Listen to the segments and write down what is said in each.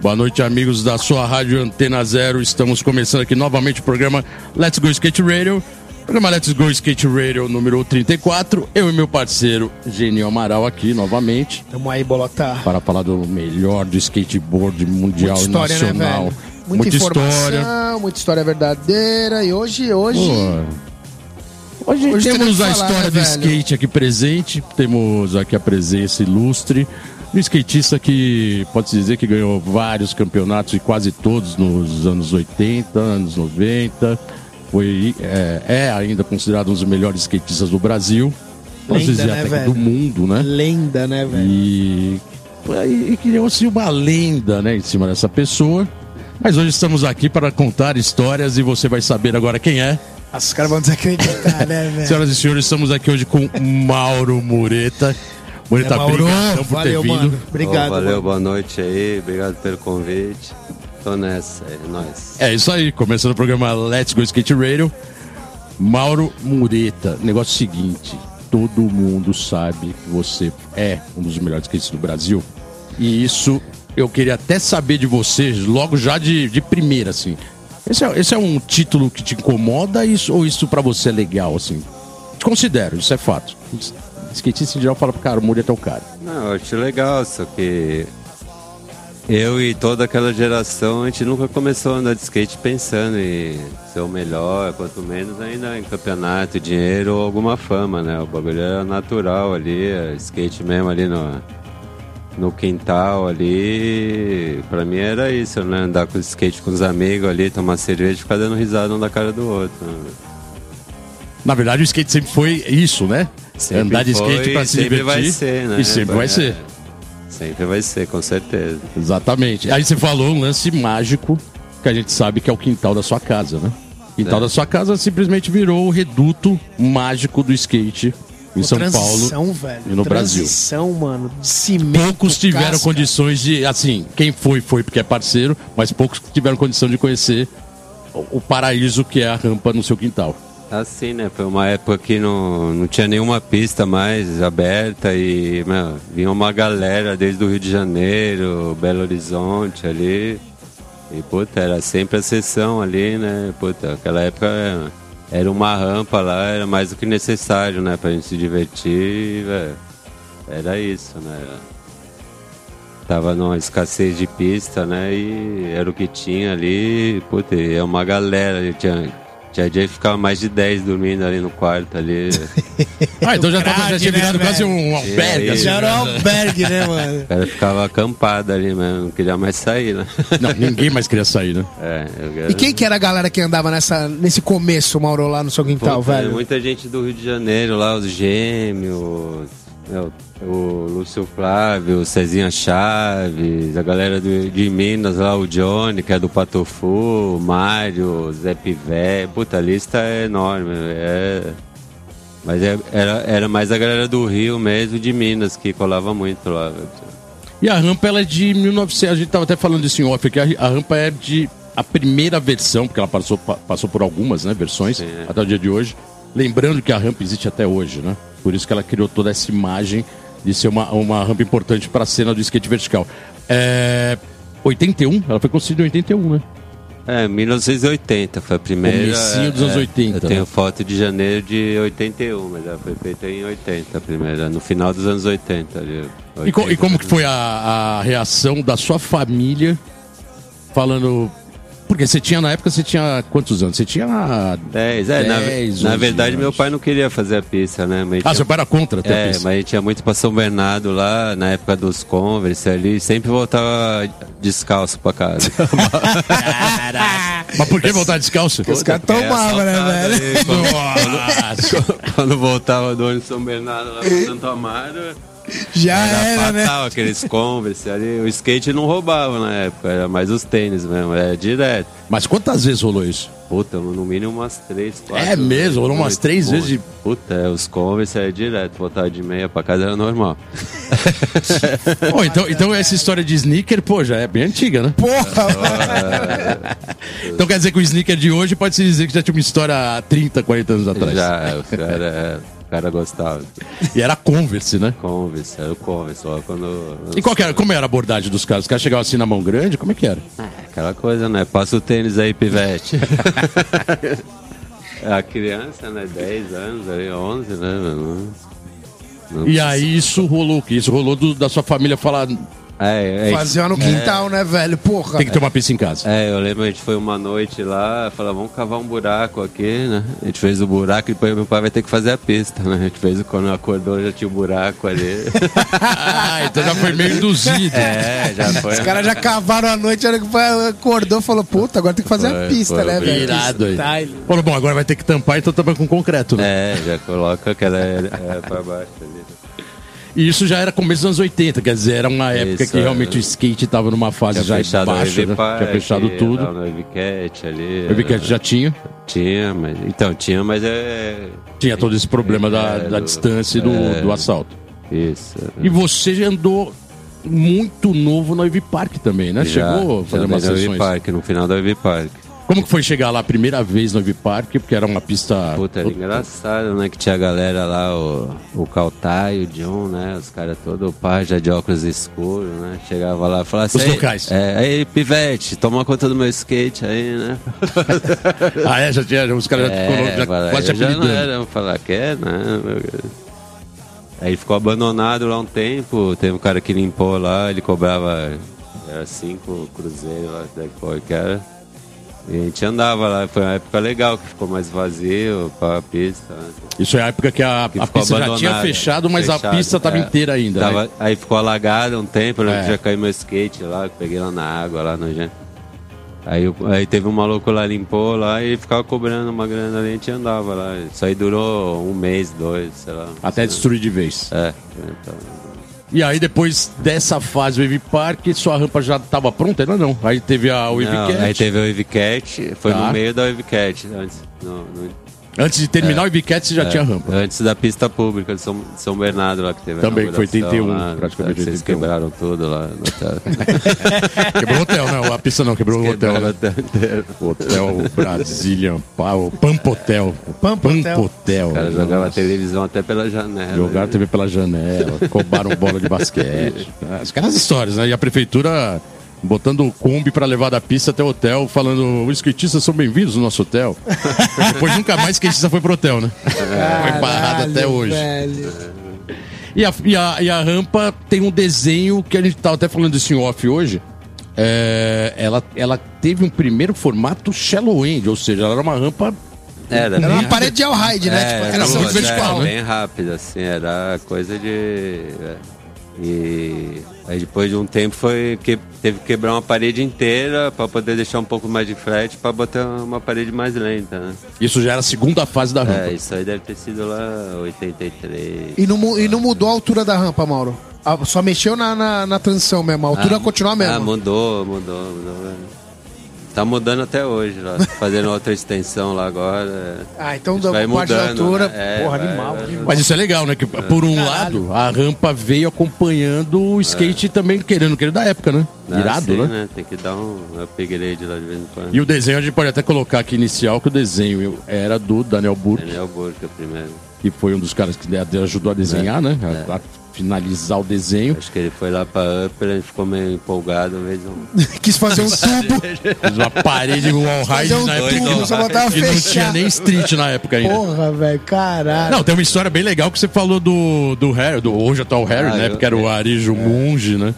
Boa noite, amigos da sua rádio Antena Zero. Estamos começando aqui novamente o programa Let's Go Skate Radio. Programa Let's Go Skate Radio número 34. Eu e meu parceiro Genio Amaral aqui novamente Tamo aí, bolota. para falar do melhor do skateboard mundial Muita história, e né, nacional. velho? Muita, informação, história. muita história verdadeira. E hoje, hoje. Pô, Hoje, Hoje temos a falar, história né, do velho? skate aqui presente. Temos aqui a presença ilustre do skatista que pode-se dizer que ganhou vários campeonatos e quase todos nos anos 80, anos 90. Foi, é, é ainda considerado um dos melhores skatistas do Brasil. Lenda, dizer né, até velho? do mundo, né? Lenda, né, velho? E, e, criou-se uma lenda né, em cima dessa pessoa. Mas hoje estamos aqui para contar histórias e você vai saber agora quem é. Os caras vão desacreditar, né, velho? Senhoras e senhores, estamos aqui hoje com Mauro Mureta. Mureta, É, Mauro, obrigado por valeu, ter vindo. mano. Obrigado. Ô, valeu, mano. boa noite aí, obrigado pelo convite. Tô nessa, é nóis. É isso aí, começando o programa Let's Go Skate Radio. Mauro Mureta, negócio seguinte, todo mundo sabe que você é um dos melhores skatistas do Brasil. E isso eu queria até saber de você, logo já de, de primeira, assim. Esse é, esse é um título que te incomoda isso, ou isso pra você é legal, assim? Te considero, isso é fato. Skatista em geral fala, cara, o Mureta é o cara. Não, eu acho legal, só que eu e toda aquela geração, a gente nunca começou a andar de skate pensando em ser o melhor, quanto menos ainda em campeonato, dinheiro ou alguma fama, né? O bagulho era natural ali, é skate mesmo ali no, no quintal ali. Pra mim era isso, né? Andar com skate com os amigos ali, tomar cerveja e ficar dando risada um da cara do outro. né? Na verdade, o skate sempre foi isso, né? Sempre Andar de skate foi, pra se sempre divertir. vai ser, né? E sempre vai É, ser. Sempre vai ser, com certeza. Exatamente. Aí você falou um lance mágico que a gente sabe que é o quintal da sua casa, né? O quintal É. da sua casa simplesmente virou o reduto mágico do skate em São transição, Paulo velho. e no Brasil. Transição, mano. de Cimento. Poucos tiveram casca. condições de, assim, quem foi, foi porque é parceiro, mas poucos tiveram condição de conhecer o- o paraíso que é a rampa no seu quintal. Assim, né? Foi uma época que não, não tinha nenhuma pista mais aberta e, meu, vinha uma galera desde o Rio de Janeiro, Belo Horizonte ali. E, puta, era sempre a sessão ali, né? Puta, aquela época era- era uma rampa lá, era mais do que necessário, né? Pra gente se divertir, velho. Era isso, né? Tava numa escassez de pista, né? E era o que tinha ali. Puta, é uma galera. Tinha, tinha dia que ficava mais de 10 dormindo ali no quarto ali. Ah, então já, tava, já Grade, tinha né, virado quase velho? um albergue. aí? assim, Já era um né? albergue, né, mano? O cara ficava acampado ali mesmo, não queria mais sair, né? Não, ninguém mais queria sair, né? É, eu E quem que era a galera que andava nessa, nesse começo, Mauro, lá no seu quintal, Puta, velho? Muita gente do Rio de Janeiro lá, os gêmeos, meu, o Lúcio Flávio, o Cezinha Chaves, a galera do- de Minas lá, o Johnny, que é do Patofu, o Mário, o Zé Pivé. Puta, a lista é enorme. É... Mas é- era, era mais a galera do Rio mesmo, de Minas, que colava muito lá. E a rampa ela é de 1900, a gente tava até falando disso em off, aqui, a, a rampa é de a primeira versão, porque ela passou, pa- passou por algumas né, versões Sim, é. até o dia de hoje. Lembrando que a rampa existe até hoje, né? Por isso que ela criou toda essa imagem de ser uma, uma rampa importante para a cena do skate vertical. É, 81, ela foi construída em 81, né? É, 1980 foi a primeira. Comecinho dos é, anos 80, Eu tenho né? foto de janeiro de 81, mas ela foi feita em 80 a primeira, no final dos anos 80. Ali, E, co- e 80, como que foi a, a reação da sua família falando, Porque você tinha, na época, você tinha quantos anos? Você tinha 10, é. na- 10, na, 11 verdade, meu pai não queria fazer a pista, né? Mas Ah, tinha- seu pai era contra até a É, pista. mas a gente ia muito pra São Bernardo lá, na época dos Converse ali, sempre voltava descalço pra casa. Mas por que voltar descalço? Os caras tomavam, né, velho? Aí, quando, Nossa. quando voltava do ônibus São Bernardo lá pro Santo Amaro, Já era era, né? fatal aqueles Converse ali. O skate não roubava na época, era mais os tênis mesmo, era direto. Mas quantas vezes rolou isso? Puta, no mínimo umas três, quatro. É mesmo? Rolou umas três bom. vezes de- Puta, é, os Converse era direto, voltava de meia pra casa era normal. Pô, então, então essa história de sneaker, pô, já é bem antiga, né? Porra, Então quer dizer que o sneaker de hoje pode se dizer que já tinha uma história há 30, 40 anos atrás. Já, o cara, o cara gostava. E era Converse, né? Converse, era o Converse, só quando. E qual que era, como era a abordagem dos caras? Os caras chegavam assim na mão grande? Como é que era? Aquela coisa, né? Passa o tênis aí, pivete. a criança, né? 10 anos, aí, 11, né? Não, não E aí isso rolou o quê? Isso rolou do- da sua família falar É, é, fazia no quintal, né, velho? Porra. tem que ter uma pista em casa. é, eu lembro, a gente foi uma noite lá, falou, vamos cavar um buraco aqui, né? A gente fez o buraco e depois meu pai vai ter que fazer a pista, né? A gente fez, quando acordou já tinha o buraco ali. Ah, então já foi meio induzido. é, já foi. Os caras já cavaram a noite, a hora que o pai acordou falou, puta, agora tem que fazer a Foi, pista, foi, né, foi velho? Irado aí. Falou, bom, agora vai ter que tampar, então tampa com concreto, né? É, já coloca aquela é, pra baixo ali. E isso já era começo dos anos 80, quer dizer, era uma época Isso, que é. realmente o skate estava numa fase já fechado baixa, né? Park, Tinha fechado tudo. Lá no Evicat ali. O Biquete já tinha. Tinha, mas. Então, tinha, mas é. Tinha todo esse problema da, É, da do- distância e do, é. do assalto. Isso. E você já andou muito novo no Ivy Park também, né? Já, Chegou a fazer umas andei no sessões. Ivy Park, no final do Ivy Park. Como que foi chegar lá a primeira vez no Park? Porque era uma pista... Puta, era engraçado, né? Que tinha a galera lá, o, o Kautai, o John, né? Os caras todos, o par já de óculos escuros, né? Chegava lá e falava assim. Os "Ei, locais. É, aí, pivete, toma conta do meu skate aí, né? Ah, é? Já tinha... Os caras já, É, já fala, quase já não apelidando. era, vamos falar que é, né? Aí ficou abandonado lá um tempo, teve um cara que limpou lá, ele cobrava era cinco cruzeiros lá, daí qual que era. A gente andava lá, foi uma época legal, que ficou mais vazio a pista. né? Isso é a época que a, Que a pista já tinha fechado, mas a fechado, pista estava é. inteira ainda. Tava- né? Aí ficou alagada um tempo, É. que já caiu meu skate lá, peguei lá na água, lá no gente. Aí, aí teve um maluco lá, limpou lá e ficava cobrando uma grana ali, a gente andava lá. Isso aí durou um mês, dois, sei lá. Até destruir de vez. É, então, E aí, depois dessa fase Ivy Park, sua rampa já estava pronta? Ainda não. Aí teve a Não, Cat. aí teve o Evicat, foi Tá. no meio da Evicat, antes, no- no- Antes de terminar o Ivy Cat, você já é, tinha rampa. Antes da pista pública de São, de São Bernardo lá que teve a Também, que foi inauguração 81, lá, praticamente Vocês 81. quebraram tudo lá. no hotel. Quebrou o hotel, não. A pista não, quebrou o hotel. Quebraram Né? o hotel inteiro. O Hotel Brazilian, pa- o Pampotel. Pampotel. Pampotel. O cara jogava Nossa. televisão até pela janela. Jogaram né? TV pela janela, roubaram bola de basquete. As caras histórias, né? E a prefeitura botando o Kombi pra levar da pista até o hotel, falando: os skatistas são bem-vindos no nosso hotel. Depois nunca mais skatista foi pro hotel, né? Foi barrado até Caralho, hoje. velho. E a, e, a, e a rampa tem um desenho que a gente tava até falando disso em off hoje. É, ela, ela teve um primeiro formato shallow end, ou seja, ela era uma rampa. Era, Era uma parede de all-ride, né? É, tipo, era muito vertical, né? Bem rápido, assim, era coisa de. E aí depois de um tempo foi que teve que quebrar uma parede inteira para poder deixar um pouco mais de frete para botar uma parede mais lenta, né? Isso já era a segunda fase da rampa. É, isso aí deve ter sido lá 83. E não, e não mudou a altura da rampa, Mauro? Ah, Só mexeu na, na, na transição mesmo. A altura continua a mesma. Ah, mudou, mudou, mudou. É. Tá mudando até hoje lá. Fazendo outra extensão lá agora. é. Ah, então da vai parte da mudando, altura. né? É, porra, vai- animal. vai- animal. Mas isso é legal, né? Que por um lado, a rampa veio acompanhando o skate também, querendo, querendo da época, né? Ah, Irado, sim, né? Tem que dar um upgrade lá de vez em quando. E o desenho a gente pode até colocar aqui inicial, que o desenho era do Daniel Burke, Daniel Burka primeiro. que foi um dos caras que ajudou a desenhar, né? A, a finalizar o desenho. Acho que ele foi lá pra Upper, ele ficou meio empolgado, fez um. Quis fazer um tubo. Fez uma parede com wall fazer ride um na época. só botava E não tinha nem street na época ainda. Porra, velho, caralho. Não, tem uma história bem legal que você falou do, do Harry, do hoje atual Harry, Ah, né? eu- Porque era o Arijo Monge, né?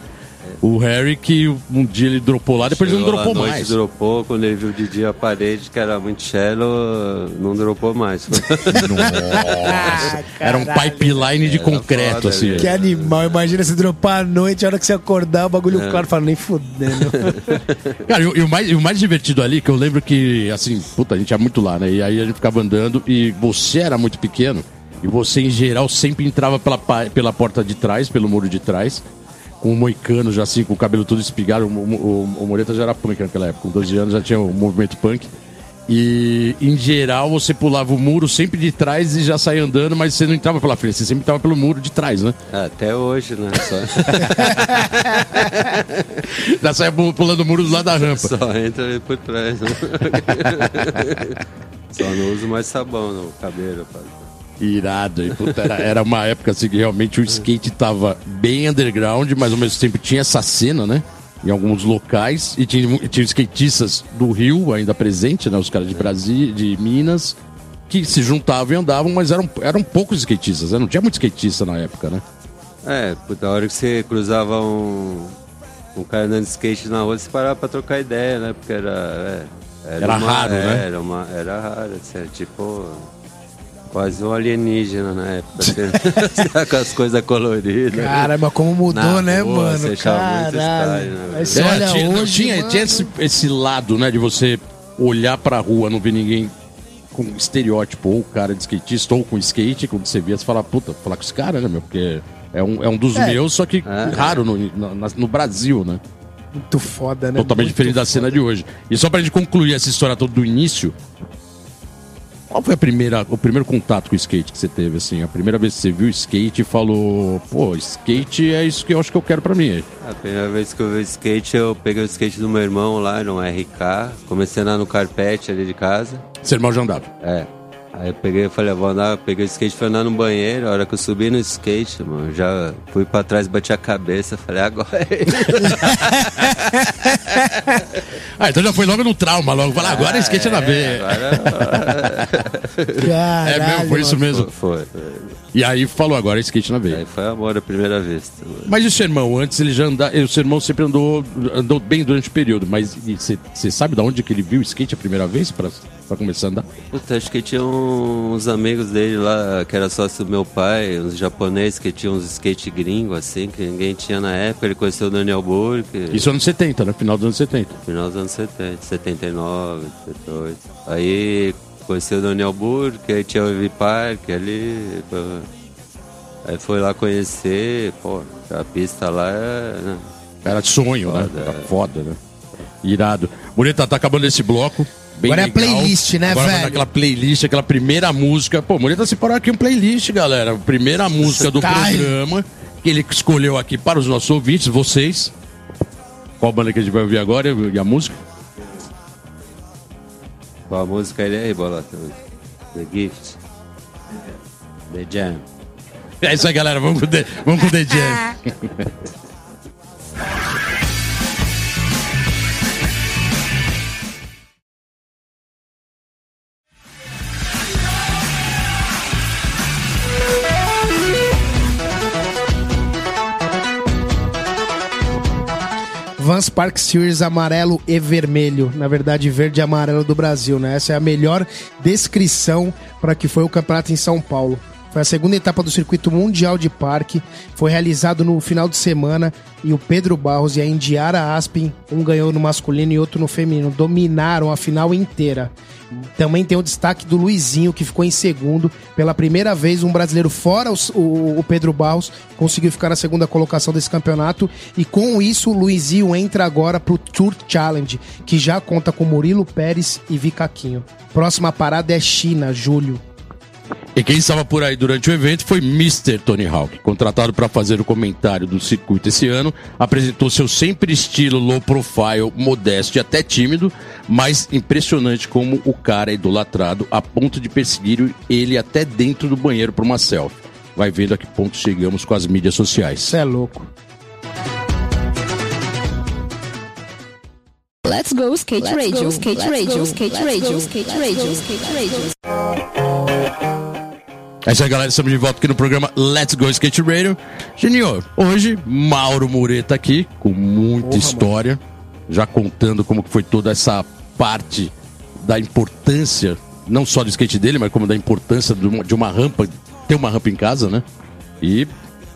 O Harry que um dia ele dropou lá, depois ele não dropou mais. dropou, quando ele viu o Didi a parede, que era muito shallow, não dropou mais. Nossa. Era um pipeline de concreto, foda, assim. Que animal, imagina se dropar à noite, a hora que você acordar, o bagulho É. claro, fala, nem fudendo. Cara, e, o- e o mais, e o mais divertido ali, que eu lembro que, assim, puta, a gente ia muito lá, né? E aí a gente ficava andando e você era muito pequeno. E você, em geral, sempre entrava pela, pela porta de trás, pelo muro de trás, com o moicano já assim, com o cabelo todo espigado. O, o, o Moreta já era punk naquela época, com 12 anos já tinha o movimento punk. E, em geral, você pulava o muro sempre de trás e já saía andando, mas você não entrava pela frente, você sempre entrava pelo muro de trás, né? Até hoje, né? Só, Já saía pu- pulando o muro do lado da rampa. só entra por trás. né? Só não uso mais sabão no cabelo. pai. Irado. E, puta, era, era uma época assim que realmente o skate tava bem underground, mas ao mesmo tempo tinha essa cena, né? Em alguns locais. E tinha, tinha skatistas do Rio ainda presente, né? Os caras de Brasília, de Minas, que se juntavam e andavam, mas eram, eram poucos skatistas, né? Não tinha muito skatista na época, né? É, puta, a hora que você cruzava um, um cara andando de skate na rua, você parava pra trocar ideia, né? Porque era. é, Era raro, é, né? Era, uma, era raro, assim, era tipo. Quase um alienígena na época. assim, com as coisas coloridas. Cara, mas como mudou, Na né, rua, mano? você achava muito né, você É, olha tinha, hoje, tinha, mano, tinha esse, esse lado, né? De você olhar pra rua, não ver ninguém com estereótipo, ou cara de skatista, ou com skate, quando você via, você fala, puta, falar com esse cara, né, meu? Porque é um, é um dos É. meus, só que É. raro no, na- no Brasil, né? Muito foda, né? Totalmente Muito diferente da cena de hoje. E só pra gente concluir essa história toda do início, qual foi a primeira, o primeiro contato com o skate que você teve, assim? A primeira vez que você viu o skate e falou, pô, skate é isso que eu acho que eu quero pra mim. A primeira vez que eu vi skate, eu peguei o skate do meu irmão lá no RK, comecei a andar no carpete ali de casa. Seu irmão já andava. É. Aí eu peguei, falei, "Ah, vou andar, peguei o skate, fui andar no banheiro. A hora que eu subi no skate, mano, já fui pra trás, bati a cabeça, falei, agora é Ah, então já foi logo no trauma, logo. Falar, agora é skate é na veia. agora É mesmo, foi isso mesmo. foi. foi. E aí falou, agora é skate na veia. Aí foi amor à primeira mano. Mas e o seu irmão? Antes ele já andava. O seu irmão sempre andou, andou bem durante o período, mas você sabe de onde que ele viu o skate a primeira vez pra começar a andar? Puta, acho que tinha uns amigos dele lá, que era sócio do meu pai, uns japoneses que tinham uns skate gringo, assim, que ninguém tinha na época. Ele conheceu o Daniel Burke. Isso anos 70, né? Final dos anos 70. Final dos anos 70, 79, 78. Aí conheceu o Daniel Burke, aí tinha o Ivy Park ali. pô. Aí foi lá conhecer, pô, a pista lá é. né? Era de sonho, né? Foda, Era é. foda, né? Irado. Bonita, tá acabando esse bloco. Bem Agora é legal. playlist, né, Agora velho? naquela playlist, aquela primeira música. Pô, Bonita separou aqui um playlist, galera. Primeira música do Style. programa que ele escolheu aqui para os nossos ouvintes, vocês. Qual banda que a gente vai ouvir agora e a música? Qual a música ele aí, bola? The Gift. The Jam. É isso aí, galera. Vamos com o The, vamos com The Jam. Vans Park Series amarelo e vermelho. Na verdade, verde e amarelo do Brasil, né? Essa é a melhor descrição para que foi o campeonato em São Paulo. Foi a segunda etapa do circuito mundial de parque. Foi realizado no final de semana e o Pedro Barros e a Indiara Aspen, um ganhou no masculino e outro no feminino, dominaram a final inteira. Também tem o destaque do Luizinho, que ficou em segundo. Pela primeira vez, um brasileiro fora o, o Pedro Barros conseguiu ficar na segunda colocação desse campeonato. E com isso, o Luizinho entra agora pro Tour Challenge, que já conta com Murilo Pérez e Vicaquinho. Próxima parada é China, julho. E quem estava por aí durante o evento foi Mr. Tony Hawk, contratado para fazer o comentário do circuito esse ano. Apresentou seu sempre estilo low profile, modesto e até tímido, mas impressionante como o cara é idolatrado a ponto de perseguir ele até dentro do banheiro para uma selfie. Vai vendo a que ponto chegamos com as mídias sociais. Isso é louco. Let's go skate radio, skate radio, skate radio, skate radio, skate radio. É isso aí, galera. Estamos de volta aqui no programa Let's Go Skate Radio. Geninho, hoje, Mauro Mureta aqui, com muita Porra, história, já contando como foi toda essa parte da importância, não só do skate dele, mas como da importância de uma, de uma rampa, ter uma rampa em casa, né? E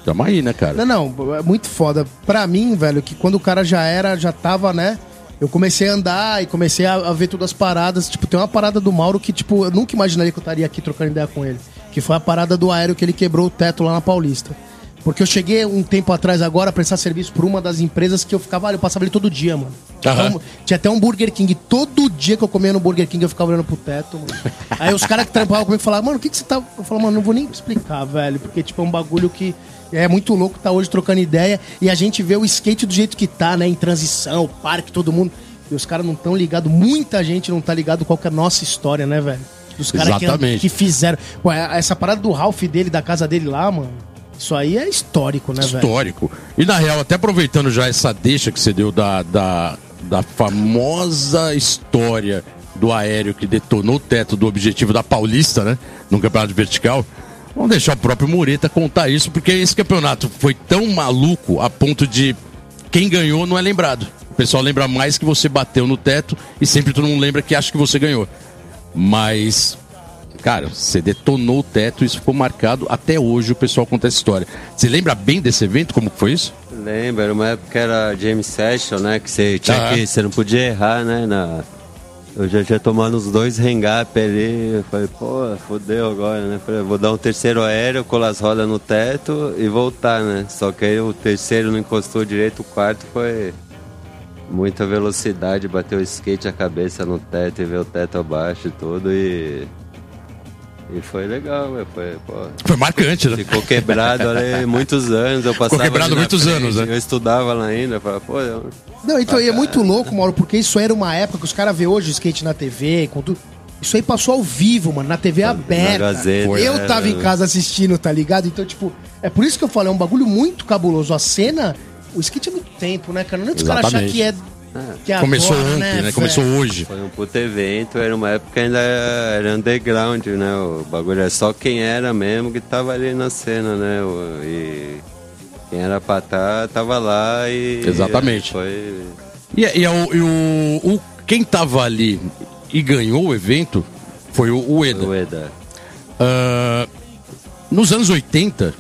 tamo aí, né, cara? Não, não, é muito foda. Pra mim, velho, que quando o cara já era, já tava, né? Eu comecei a andar e comecei a, a ver todas as paradas. Tipo, tem uma parada do Mauro que, tipo, eu nunca imaginaria que eu estaria aqui trocando ideia com ele. Que foi a parada do aéreo que ele quebrou o teto lá na Paulista. Porque eu cheguei um tempo atrás agora a prestar serviço por uma das empresas que eu ficava, eu passava ali todo dia, mano. Aham. Então, tinha até um Burger King. Todo dia que eu comia no Burger King eu ficava olhando pro teto, mano. Aí os caras que trampavam comigo falavam, mano, o que, que você tá. Eu falava, mano, não vou nem explicar, velho. Porque, tipo, é um bagulho que é muito louco tá hoje trocando ideia e a gente vê o skate do jeito que tá, né? Em transição, parque, todo mundo. E os caras não estão ligados, muita gente não tá ligado qual que é a nossa história, né, velho? Dos caras que, Exatamente. que fizeram. Pô, essa parada do Ralph dele, da casa dele lá, mano. Isso aí é histórico, né, velho? histórico. E na real, até aproveitando já essa deixa que você deu da, da, da famosa história do aéreo que detonou o teto do objetivo da Paulista, né? No campeonato vertical. Vamos deixar o próprio Mureta contar isso, porque esse campeonato foi tão maluco a ponto de quem ganhou não é lembrado. O pessoal lembra mais que você bateu no teto e sempre todo mundo lembra que acha que você ganhou. Mas, cara, você detonou o teto e isso ficou marcado. Até hoje o pessoal conta essa história. Você lembra bem desse evento? Como foi isso? Lembro, era uma época que era James Session, né? Que você tinha Ah. que. Você não podia errar, né? Na... Eu já tinha tomado uns dois hang-up ali. Eu falei, pô, fodeu agora, né? Falei, vou dar um terceiro aéreo, colar as rodas no teto e voltar, né? Só que aí o terceiro não encostou direito, o quarto foi muita velocidade, bateu o skate a cabeça no teto e veio o teto abaixo e tudo e. E foi legal, velho. Foi, pô. Foi marcante, né? Ficou quebrado ali muitos anos. Eu passava quebrado ali na muitos anos, né? Eu estudava lá ainda. Eu falava, pô, eu... Não, então, e é muito louco, Mauro, porque isso era uma época que os caras vê hoje o skate na TV, com tudo. Isso aí passou ao vivo, mano, na TV aberta. Gazeta, eu né? tava em casa assistindo, tá ligado? Então, tipo, é por isso que eu falo, é um bagulho muito cabuloso. A cena, o skate é muito tempo, né, cara? Não é que os caras Exatamente. que é. Que é Começou agora, ontem, né? velho? Começou hoje. foi um puto evento. Era uma época que ainda era underground, né? O bagulho era só quem era mesmo que tava ali na cena, né? E quem era pra tá, tava lá e. Exatamente. Foi. E, e, o, e o- o- quem tava ali e ganhou o evento foi o, o Eda. O Eda. Ah, nos anos 80,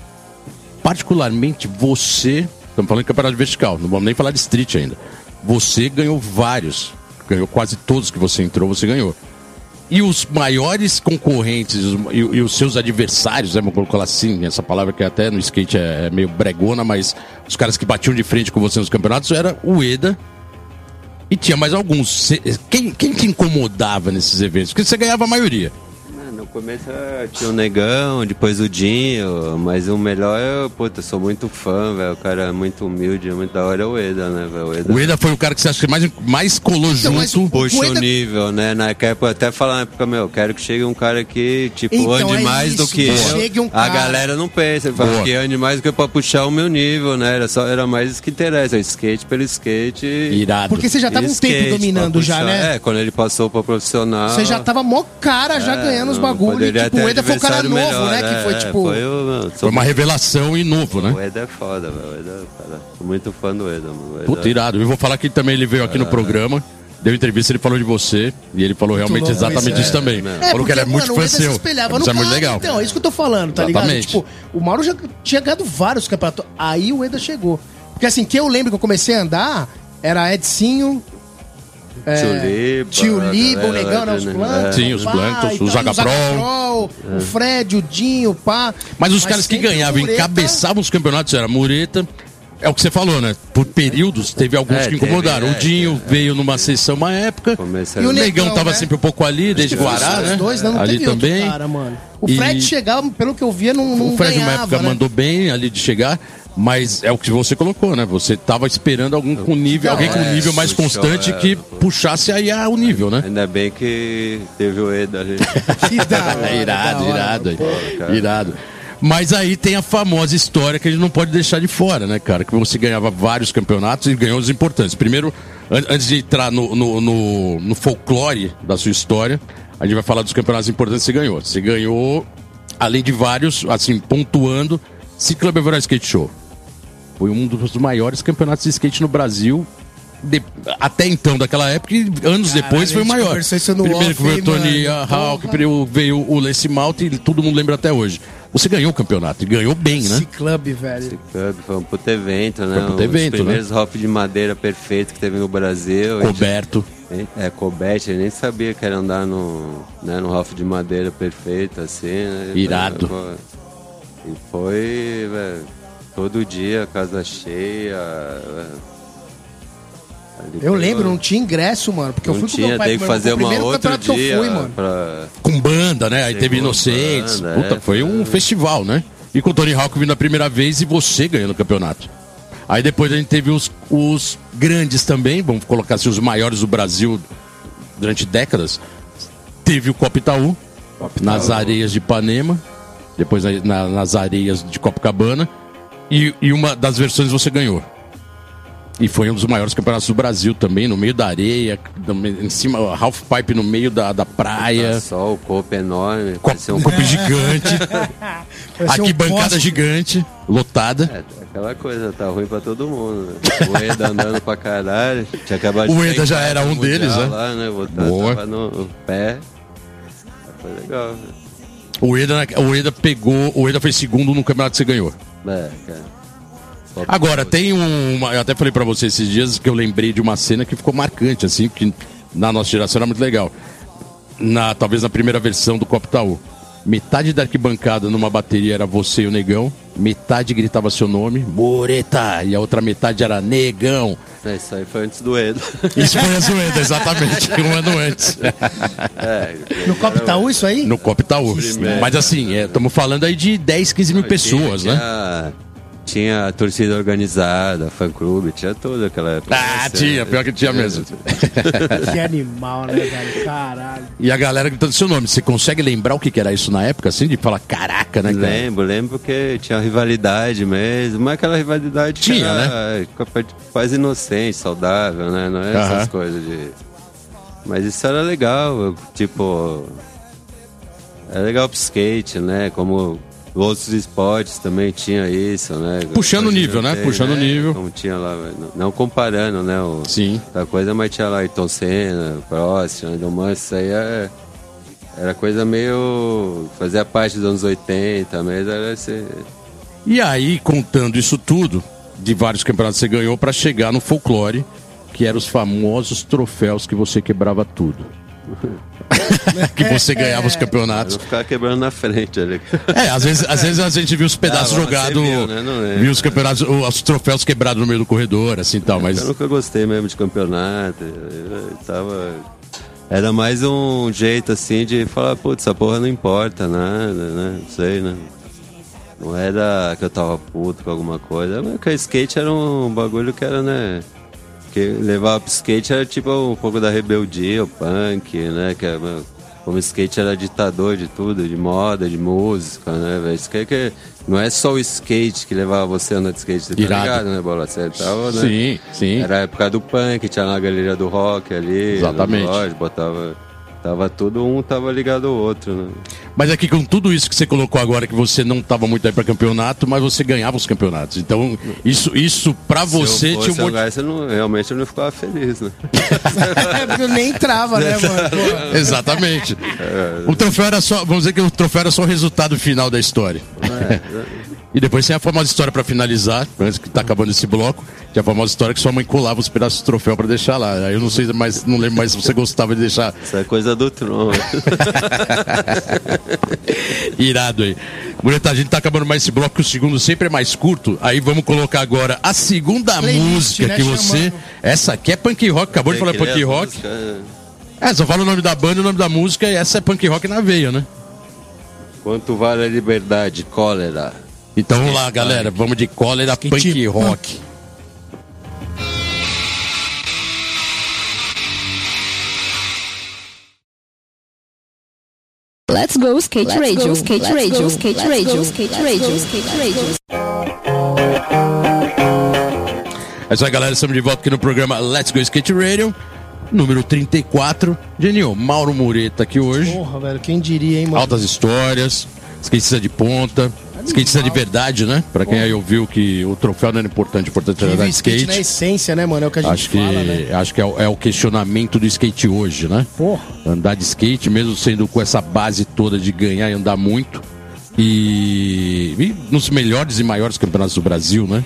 particularmente você, estamos falando de campeonato vertical, não vamos nem falar de street ainda. Você ganhou vários, ganhou quase todos que você entrou, você ganhou. E os maiores concorrentes e, e os seus adversários, né, vamos colocar assim, essa palavra que até no skate é, é meio bregona, mas os caras que batiam de frente com você nos campeonatos era o Eda e tinha mais alguns. Quem, quem te incomodava nesses eventos? Porque você ganhava a maioria. No começo eh, tinha o Negão, depois o Dinho, mas o melhor é, puta, eu sou muito fã, velho. O cara é muito humilde, é muito da hora é o Eda, né, velho? O Eda O Eda foi o cara que você acha que mais, mais colou Então, mas junto. o- puxa o Eda- nível, né? Na época, até falar na época, meu, quero que chegue um cara que, tipo, Então, ande é mais do isso, que que eu. um A cara- galera não pensa, ele fala que ande mais do que eu pra puxar o meu nível, né? Era, só, era mais isso que interessa, skate pelo skate. Irado. Porque você já tava e um skate tempo dominando já, puxar. né? É, quando ele passou pra profissional. Você já tava mó cara já É, ganhando os não, bagulhos. Tipo, o Eda foi o cara novo, melhor, né? Que foi é, tipo. Foi, o, Foi uma revelação e novo, né? O Eda é foda, velho. O Eda, cara, sou muito fã do Eda, mano. Eda- Puta, irado. Eu vou falar que também ele veio aqui no programa, deu entrevista, ele falou de você, e ele falou realmente louco exatamente isso, isso é, também. né? Falou que ele é muito fã se seu. espelhava Isso é muito legal. Então, é isso que eu tô falando, tá Exatamente. ligado? Tipo, o Mauro já tinha ganhado vários campeonatos. Aí o Eda chegou. Porque assim, que eu lembro que eu comecei a andar, era Edsinho, é, Tio Liba, Tio Liba, o Negão, né? Os né? Blancos. Sim, os e tal, o Zaga o Zaga Pro. Pro, o Fred, o Dinho, pá. Mas os caras que o ganhavam, encabeçavam os campeonatos, era Mureta. É o que você falou, né? Por períodos, teve alguns É, que incomodaram. teve, o Dinho é, veio numa sessão uma época. E o O Negão Negão, tava né? sempre um pouco ali, desde Guará, os né? dois, não ali teve outro também. cara, mano. O E- Fred chegava, pelo que eu via, não, não O Fred, uma ganhava, época, né? mandou bem ali de chegar, mas é o que você colocou, né? Você tava esperando algum com nível, alguém com é, nível mais constante é. que puxasse aí a- o nível, né? Ainda bem que teve o Eda ali. Irado, irado, aí. cara. irado. Mas aí tem a famosa história que a gente não pode deixar de fora, né, cara? Que você ganhava vários campeonatos e ganhou os importantes. Primeiro, an- antes de entrar no, no, no- no folclore da sua história, a gente vai falar dos campeonatos importantes que você ganhou. Você ganhou além de vários, assim, pontuando, Ciclub Everest Skate Show. Foi um dos maiores campeonatos de skate no Brasil. de- até então, daquela época, e anos Caralho, depois foi o maior. Primeiro veio o Tony? Hawk, primeiro veio o Lance Malt e todo mundo lembra até hoje. Você ganhou o campeonato e ganhou bem, né? C-Club, velho. Club, foi um puto evento, né? Foi um puto Um dos evento, né? primeiros hop de madeira perfeito que teve no Brasil. Gente- Coberto. É, Cobete, eu nem sabia que era andar no, né, no Ralph de madeira perfeito, assim, né? Irado. E foi, velho, todo dia, casa cheia. Ali Eu foi lembro, uma- não tinha ingresso, mano. Porque eu não fui com tinha, meu pai. tem que foi o fazer uma primeiro outro campeonato que dia eu fui, mano. pra... Com banda, né? Aí Chegou teve Inocentes. banda, Puta, é, foi um foi- festival, né? E com o Tony Hawk vindo a primeira vez e você ganhando o campeonato. Aí depois a gente teve os, os grandes também, vamos colocar assim, os maiores do Brasil durante décadas. Teve o Copa Itaú, nas areias de Ipanema, depois na- na- nas areias de Copacabana. E, e uma das versões você ganhou. E foi um dos maiores campeonatos do Brasil também, no meio da areia, em cima, half pipe no meio da, da praia. Só o copo enorme, Copo, um copo gigante, Parecia um aqui bancada poste. gigante, lotada. É, aquela coisa, tá ruim pra todo mundo, né? O Eda andando pra caralho. Tinha acabado de O Eda já era um deles, né? Lá, né? Botar, Boa. Tava no pé. Foi legal, velho. O Eda, o Eda pegou, o Eda foi segundo no campeonato que você ganhou. É, cara. Agora, tem uma. Eu até falei pra você esses dias que eu lembrei de uma cena que ficou marcante, assim, que na nossa geração era muito legal. Na, talvez na primeira versão do Copa Itaú. Metade da arquibancada numa bateria era você e o negão, metade gritava seu nome, Moreta, e a outra metade era negão. É, isso aí foi antes do Eda. Isso foi a zoeira, exatamente, um ano antes. É, No Copa Itaú, isso aí? No Copa Itaú. Mas assim, estamos falando aí de 10, 15 mil pessoas, tinha, né? Tinha, tinha a torcida organizada, fã-clube, tinha tudo aquela época. Ah, tinha, pior que tinha mesmo. Que animal, né, velho? Caralho. E a galera gritando seu nome. Você consegue lembrar o que era isso na época, assim? De falar, caraca, né, cara? Lembro, lembro que tinha rivalidade mesmo, mas aquela rivalidade Tinha, era quase inocente, saudável, né? Não é essas Aham. coisas de. Mas isso era legal, tipo. É legal pro skate, né? Como outros esportes também tinha isso, né? Puxando o nível, não né? Puxando o nível. Como tinha lá, não- não comparando, né? O, Sim. da coisa, mas tinha lá Ayrton Senna, Prost, Mansell, isso aí é, era coisa meio. fazia parte dos anos 80, mas era esse. E aí, contando isso tudo, de vários campeonatos que você ganhou, pra chegar no folclore, que eram os famosos troféus que você quebrava tudo. que você ganhava os Eu campeonatos. ficava quebrando na frente ali. É, às vezes, às vezes a gente viu os pedaços Ah, jogados, viu, né? Viu os campeonatos, os troféus quebrados no meio do corredor, assim tal, mas. Eu nunca gostei mesmo de campeonato. eu tava. Era mais um jeito assim de falar, putz, essa porra não importa nada, né? Não sei, né? Não era que eu tava puto com alguma coisa, mas que o skate era um bagulho que era, né? Que levava pro skate era tipo um pouco da rebeldia, o punk, né? Que era, como o skate era ditador de tudo, de moda, de música, né, velho? Isso que, é que não é só o skate que levava você a andar de skate, você tá Irado. ligado, né, Bola? Você tava, né? Sim, sim. Era a época do punk, tinha lá a galeria do rock ali. Exatamente. Lodge, botava. Tava todo um tava ligado ao outro, né? Mas aqui com tudo isso que você colocou agora, que você não estava muito aí para campeonato, mas você ganhava os campeonatos. Então, isso, isso para você eu tinha fosse um monte... você não, realmente eu não ficava feliz, né? É, porque eu nem entrava, né, mano? Exatamente. O troféu era só, vamos dizer que o troféu era só o resultado final da história. E depois tem a famosa história para finalizar, antes que tá acabando esse bloco, que é a famosa história que sua mãe colava os pedaços do troféu para deixar lá. Aí eu não sei mais, não lembro mais se você gostava de deixar Isso é coisa do Tron. irado aí. Bonita, a gente tá acabando mais esse bloco, que o segundo sempre é mais curto. Aí vamos colocar agora a segunda Playlist, música né, que você. chamando. Essa aqui é punk rock, acabou de falar punk rock. música, é. É, só fala o nome da banda e o nome da música, e essa é punk rock na veia, né? Quanto vale a liberdade? Cólera. Então vamos lá, galera. Vamos de cólera punk rock. Let's go skate radio, skate radio, skate radio, skate radio, skate radio. É isso aí, galera. Estamos de volta aqui no programa Let's Go Skate Radio, número 34. Genil, Mauro Mureta aqui hoje. Porra, velho, quem diria, hein, mano? Altas histórias. skatista de ponta, skatista de verdade, né? Pra quem aí ouviu que o troféu não era importante, o importante era Vive andar de skate skate. na essência, né, mano? É o que a gente Acho que, fala, né? acho que é, o- é o questionamento do skate hoje, né? Porra. Andar de skate, mesmo sendo com essa base toda de ganhar e andar muito. E, e nos melhores e maiores campeonatos do Brasil, né?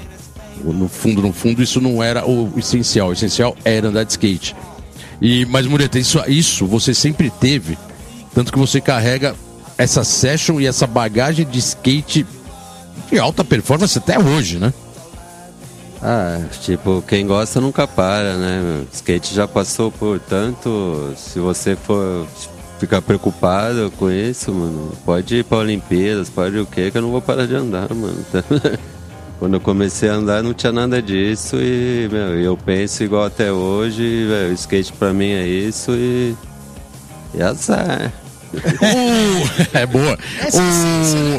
No fundo, no fundo, isso não era o essencial. O essencial era andar de skate. E, mas, Mureta, isso, isso você sempre teve. Tanto que você carrega essa session e essa bagagem de skate de alta performance até hoje, né? Ah, tipo, quem gosta nunca para, né? Skate já passou por tanto. Se você for ficar preocupado com isso, mano, pode ir pra Olimpíadas, pode ir o quê, que eu não vou parar de andar, mano. Quando eu comecei a andar não tinha nada disso e, meu, eu penso igual até hoje, velho, skate pra mim é isso e. E azar. O- é boa.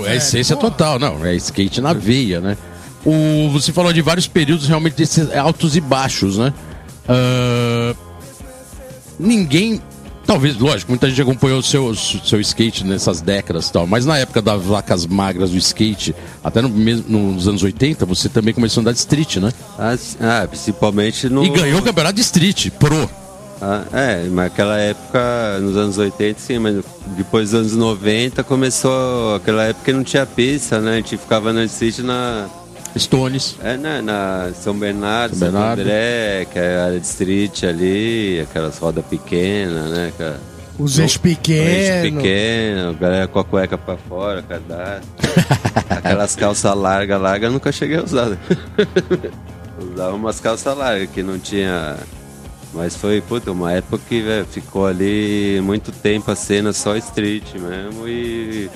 O- é essência total, não. É skate na veia, né? O, você falou de vários períodos realmente desses altos e baixos, né? Ah, ninguém. Talvez, lógico, muita gente acompanhou o seu, seu skate nessas décadas e tal, mas na época das vacas magras do skate, até no mesmo, nos anos 80, você também começou a andar de street, né? Ah, ah, principalmente no. E ganhou o campeonato de street, pro. Ah, é, mas naquela época, nos anos 80, sim, mas depois dos anos 90 começou aquela época que não tinha pista, né? A gente ficava na street na. Stones. É, na, na São Bernardo, São São Bernardo. André, que é a área de street ali, aquelas rodas pequenas, né? cara? Os eixos pequenos. pequeno, galera com a cueca pra fora, cadastro. Aquelas calças largas, largas, eu nunca cheguei a usar. Usava umas calças largas que não tinha. Mas foi, puta, uma época que velho, ficou ali muito tempo a cena só street mesmo e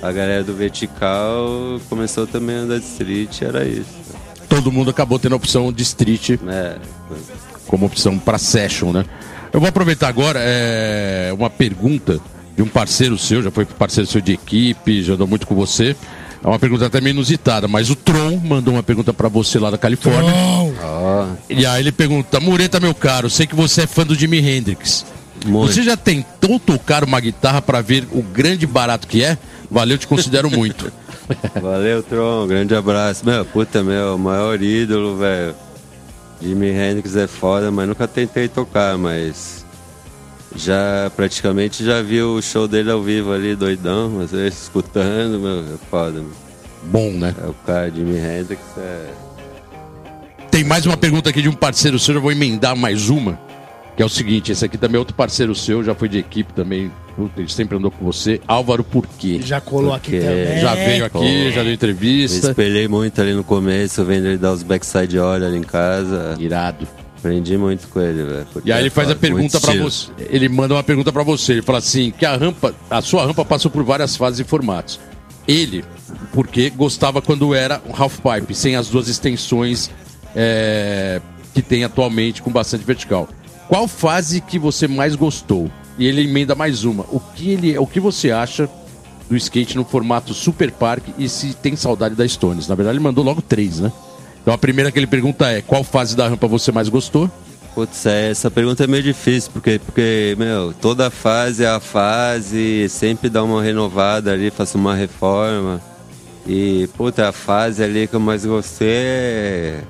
a galera do vertical começou também a andar de street, era isso. Todo mundo acabou tendo a opção de street Né? como opção para session, né? Eu vou aproveitar agora é, uma pergunta de um parceiro seu, já foi parceiro seu de equipe, já andou muito com você. É uma pergunta até meio inusitada, mas o Tron mandou uma pergunta para você lá da Califórnia. Ó, E aí ele pergunta: Mureta, meu caro, sei que você é fã do Jimi Hendrix. Muito. Você já tentou tocar uma guitarra para ver o grande barato que é? Valeu, te considero muito. Valeu, Tron. Grande abraço. Meu, puta, meu, maior ídolo, velho. Jimi Hendrix é foda, mas nunca tentei tocar, mas. Já praticamente já vi o show dele ao vivo ali, doidão, você escutando, meu, é foda, meu. Bom, né? É o cara, Jimi Hendrix é. Tem mais uma pergunta aqui de um parceiro seu, eu vou emendar mais uma. Que é o seguinte, esse aqui também é outro parceiro seu, já foi de equipe também, puta, ele sempre andou com você. Álvaro Porquê. Já colou aqui Porque também. Já veio aqui, pô. já deu Me entrevista. espelhei muito ali no começo, vendo ele dar os backside olha ali em casa. Irado. Aprendi muito com ele, velho. E aí ele faz a pergunta estilo. você. Ele manda uma pergunta pra você. Ele fala assim: que a rampa, a sua rampa passou por várias fases e formatos. Ele, porque gostava quando era um half pipe, sem as duas extensões é, que tem atualmente com bastante vertical. Qual fase que você mais gostou? E ele emenda mais uma. O que ele, o que você acha do skate no formato Super Park e se tem saudade da Stones? Na verdade, ele mandou logo três, né? Então a primeira que ele pergunta é: qual fase da rampa você mais gostou? Putz, é, essa pergunta é meio difícil, porque, porque, meu, toda fase é a fase, sempre dá uma renovada ali, faço uma reforma. E, puta, a fase ali que eu mais gostei é.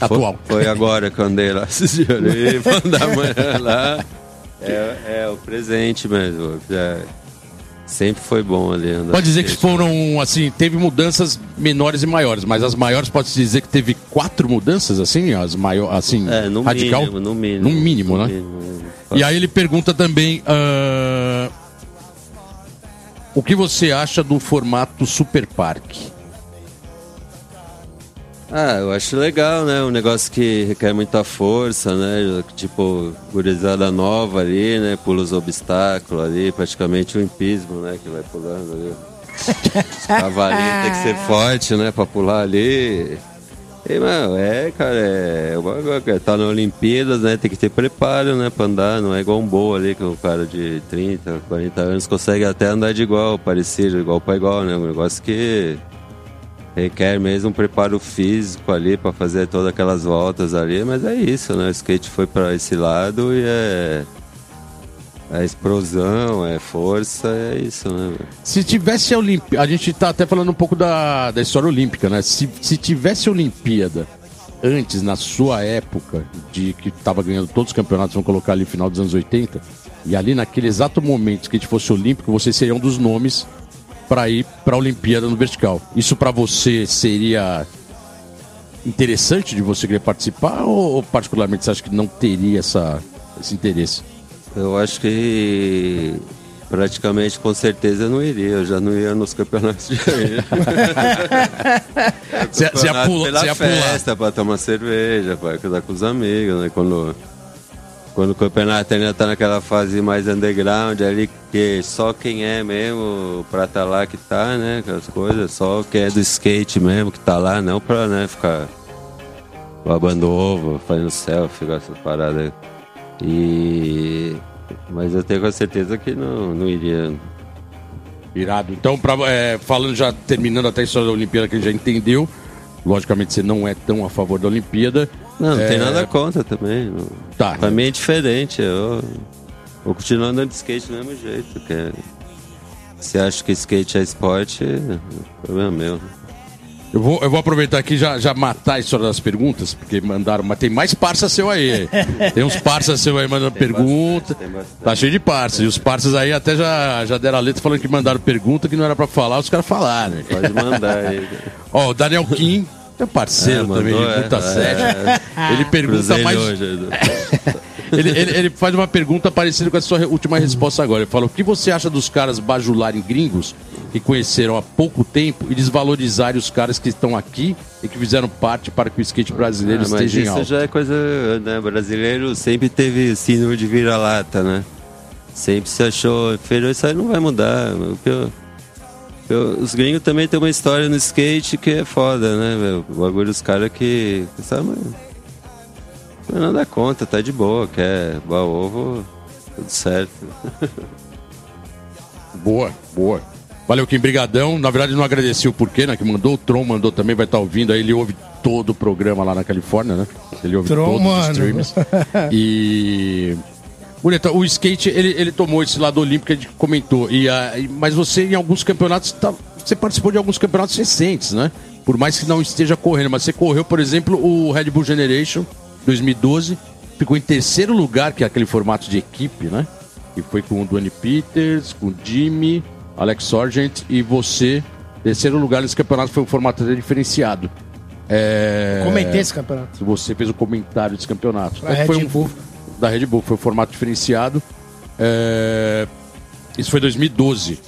Atual. Foi, foi agora que eu andei lá esses dias ali, da manhã lá. É, é o presente mesmo. é, sempre foi bom ali. Pode dizer que foram, assim, teve mudanças menores e maiores, mas as maiores pode-se dizer que teve quatro mudanças, assim, as maiores, assim, É, no radical? mínimo, no mínimo. No mínimo, né? mínimo. E aí ele pergunta também, ah, o que você acha do formato Super Park? Ah, eu acho legal, né? Um negócio que requer muita força, né? Tipo, gurizada nova ali, né? Pula os obstáculos ali, praticamente um empismo, né? Que vai pulando ali. Cavalinho tem que ser forte, né? Pra pular ali. E, mano, é, cara, é. Tá na Olimpíadas, né? Tem que ter preparo, né? Pra andar. Não é igual um boa ali, que o cara de 30, 40 anos consegue até andar de igual, parecido, igual pra igual, né? Um negócio que requer mesmo um preparo físico ali para fazer todas aquelas voltas ali, mas é isso, né? O skate foi para esse lado e é É explosão, é força, é isso, né? Se tivesse a Olimpíada. A gente tá até falando um pouco da, da história olímpica, né? Se, se tivesse a Olimpíada antes, na sua época, de que tava ganhando todos os campeonatos, vamos colocar ali final dos anos 80, e ali naquele exato momento que a gente fosse olímpico, você seria um dos nomes para ir para a Olimpíada no vertical. Isso para você seria interessante de você querer participar ou, ou particularmente você acha que não teria essa, esse interesse? Eu acho que praticamente com certeza eu não iria, eu já não ia nos campeonatos de. Você ia pular, pela festa, pra tomar cerveja, pra casar com os amigos, né? Quando, quando o campeonato ainda tá naquela fase mais underground ali, que só quem é mesmo pra tá lá que tá, né? Aquelas coisas, só quem é do skate mesmo que tá lá, não pra né, ficar babando ovo, fazendo selfie, essas paradas. E. Mas eu tenho com certeza que não, não iria. Irado. Então, pra, é, falando já, terminando até a história da Olimpíada que a gente já entendeu, logicamente você não é tão a favor da Olimpíada. Não, não É, tem nada contra também. Tá. Pra mim é diferente. Eu vou continuar andando de skate do mesmo jeito. Que é... Se acha que skate é esporte, é problema meu. Eu vou, eu vou aproveitar aqui e já, já matar a história das perguntas, porque mandaram, mas tem mais parça seu aí. Tem uns parça seu aí mandando pergunta. bastante, tem bastante. Tá cheio de parça. E os parças aí até já, já deram a letra falando que mandaram pergunta que não era pra falar, os caras falaram. Pode mandar aí. Ó, o Daniel Kim, é parceiro É, mandou, também de é, muita é, sede. Ele pergunta mais. Ele, ele- ele faz uma pergunta parecida com a sua última resposta agora. Ele fala: o que você acha dos caras bajularem gringos que conheceram há pouco tempo e desvalorizarem os caras que estão aqui e que fizeram parte para que o skate brasileiro Ah, mas esteja em isso alta? já é coisa. Né? Brasileiro sempre teve síndrome de vira-lata, né? Sempre se achou inferior. Isso aí não vai mudar. O que eu- os gringos também têm uma história no skate que é foda, né? meu? O bagulho dos caras que. Sabe, mas- não nada contra, tá de boa. Quer bar ovo, tudo certo. Boa, boa. Valeu, Kim, brigadão. Na verdade, não agradeci o porquê, né? Que mandou, o Tron mandou também, vai estar ouvindo. Aí ele ouve todo o programa lá na Califórnia, né? Ele ouve Tron, todos mano. os streams. E... Bonita, o skate, ele, ele tomou esse lado olímpico que a gente comentou. E, e- mas você, em alguns campeonatos, tá- você participou de alguns campeonatos recentes, né? Por mais que não esteja correndo. Mas você correu, por exemplo, o Red Bull Generation 2012. Ficou em terceiro lugar, que é aquele formato de equipe, né? E foi com o Duane Peters, com o Jimmy, Alex Sargent e você. Terceiro lugar nesse campeonato foi um formato diferenciado. É... Comentei esse campeonato. Você fez o comentário desse campeonato. Pra foi Red um- Bull. Da Red Bull, foi um formato diferenciado. É, Isso foi 2012.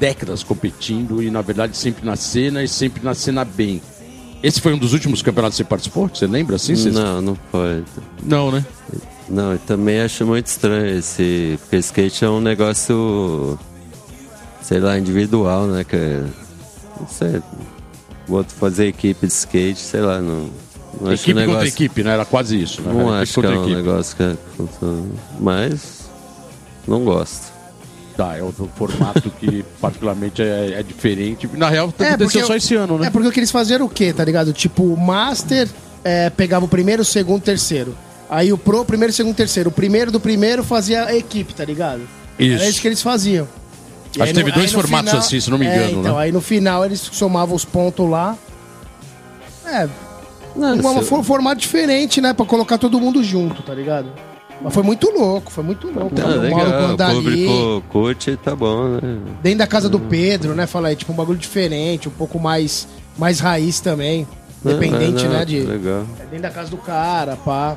Décadas competindo e, na verdade, sempre na cena e sempre na cena bem. Esse foi um dos últimos campeonatos que você participou? Você lembra assim? Você- Não, não pode. Não, né? Não, eu também acho muito estranho esse. Porque skate é um negócio. Sei lá, individual, né? Que não sei. Vou fazer equipe de skate, sei lá, não. Não equipe negócio, contra equipe, né? Era quase isso. Né? Não Era acho que é um equipe. negócio que é. Mas. Não gosto. Tá, é outro formato que particularmente é, é diferente. Na real, É, aconteceu porque- só esse ano, né? É porque eles faziam o quê, tá ligado? Tipo, o Master é, pegava o primeiro, o segundo, o terceiro. Aí o Pro, primeiro, segundo, terceiro. O primeiro do primeiro fazia a equipe, tá ligado? Isso. Era isso que eles faziam. E Acho que teve no- dois formatos assim, se não me É, engano, então, né? aí no final eles somavam os pontos lá. É, Não, um se- formato diferente, né? Pra colocar todo mundo junto, tá ligado? Mas foi muito louco, foi muito louco. Tá O Mauro legal, o público curte, tá bom, né? Dentro da casa do Pedro, né? Fala aí, tipo, um bagulho diferente, um pouco mais, mais raiz também. Dependente, Não, não, né? De, Legal. é dentro da casa do cara, pá.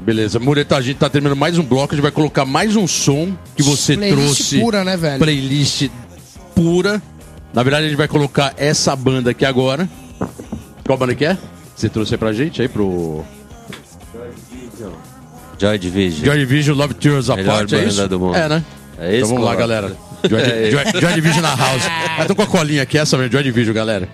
Beleza, Mureta, a gente tá terminando mais um bloco, a gente vai colocar mais um som que você Playlist trouxe. pura, né, velho? Playlist pura. Na verdade, a gente vai colocar essa banda aqui agora. Qual banda que é? Você trouxe aí pra gente aí pro Joy Division. Joy Division Love Tears Apart, é isso? do mundo. É, né? É esse, então vamos lá, galera. Joy, Joy, Joy Division na house. Ah, tô com a colinha aqui, essa mesmo, Joy Division, galera.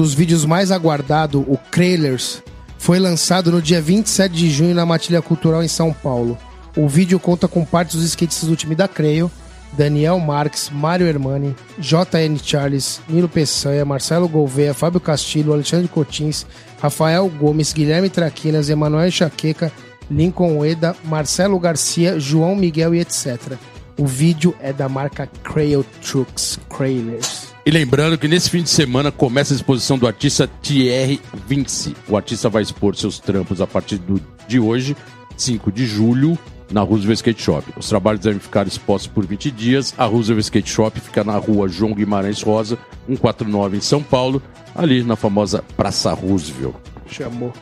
Dos vídeos mais aguardados, o Trailers, foi lançado no dia 27 de junho na Matilha Cultural em São Paulo. O vídeo conta com partes dos skatistas do time da Creio, Daniel Marques, Mário Hermani, JN Charles, Nilo Peçanha, Marcelo Gouveia, Fábio Castilho, Alexandre Cotins, Rafael Gomes, Guilherme Traquinas, Emanuel Chaqueca, Lincoln Ueda, Marcelo Garcia, João Miguel e etc. O vídeo é da marca Crail Trucks Crailers. E lembrando que nesse fim de semana começa a exposição do artista Thierry Vinci. O artista vai expor seus trampos a partir do, de hoje, 5 de julho, na Roosevelt Skate Shop. Os trabalhos devem ficar expostos por 20 dias. A Roosevelt Skate Shop fica na rua João Guimarães Rosa, 149 em São Paulo, ali na famosa Praça Roosevelt. Chamou.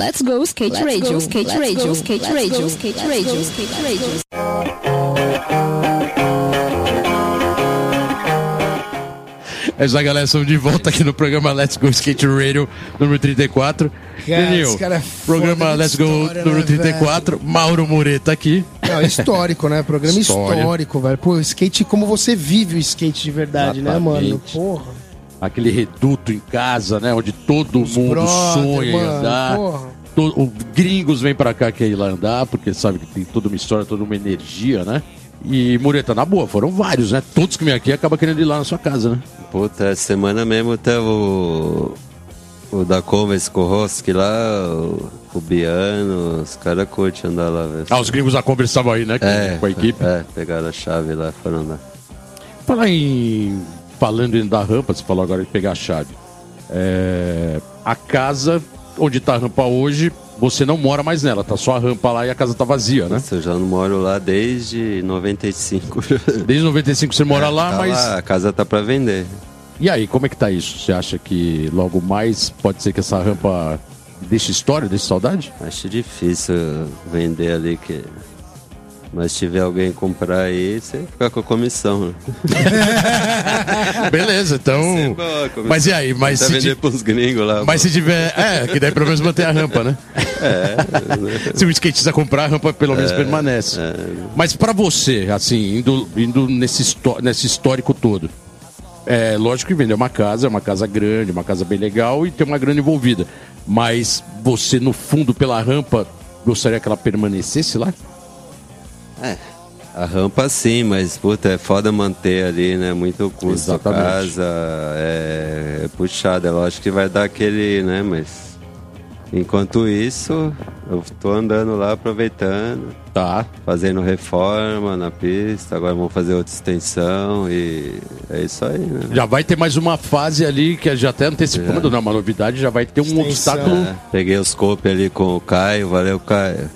Let's go skate Let's radio, go, skate let's radio, go, skate let's radio, go, skate let's radio, go, skate let's radio. É isso aí, galera. Estamos de volta aqui no programa Let's Go Skate Radio, número 34. Cara, Danil, esse cara é foda programa de Let's Go história, número né, 34. Mauro Mureta aqui. Não, histórico, né? Programa História. histórico, velho. Pô, skate, como você vive o skate de verdade, né, mano? Exatamente. Porra. Aquele reduto em casa, né? Onde todo mundo brother, sonha em mano, andar. porra. To- o gringos vêm pra cá quer ir lá andar, porque sabe que tem toda uma história, toda uma energia, né? E Mureta, na boa, foram vários, né? Todos que vêm aqui acabam querendo ir lá na sua casa, né? Puta, essa semana mesmo teve o, o da Converse Koroski lá, o, o Biano, os caras curtem andar lá, velho. Ah, os gringos da Converse estavam aí, né? Com, com a equipe. É, pegaram a chave lá, foram andar. Falar em. Falando da rampa, você falou agora de pegar a chave. É, A casa onde tá a rampa hoje, você não mora mais nela, tá só a rampa lá e a casa tá vazia, né? Eu já não moro lá desde 95. Desde 95 você mora lá, Tá mas. lá, a casa tá pra vender. E aí, como é que tá isso? Você acha que logo mais pode ser que essa rampa deixe história, deixe saudade? Acho difícil vender ali que. Mas se tiver alguém comprar aí, você fica com a comissão. Né? Beleza, então. A comissão. Mas e aí? Mas Até se, vender pros gringos lá. mas se tiver. É, que daí pelo menos manter a rampa, né? É, Se o skatista comprar, a rampa pelo menos permanece. Mas pra você, assim, indo, indo nesse, nesse histórico todo, é lógico que vender uma casa, é uma casa grande, uma casa bem legal e tem uma grana envolvida. Mas você, no fundo, pela rampa, gostaria que ela permanecesse lá? A rampa sim, mas puta, é foda manter ali, né? Muito custo a Exatamente. casa, é, é puxado, é lógico que vai dar aquele, né? Mas enquanto isso, eu tô andando lá aproveitando, Tá. fazendo reforma na pista, agora vamos fazer outra extensão e é isso aí, né? Já vai ter mais uma fase ali que já até antecipando, né? Uma novidade, já vai ter um Extensão. obstáculo. É, peguei os scope ali com o Caio, valeu Caio.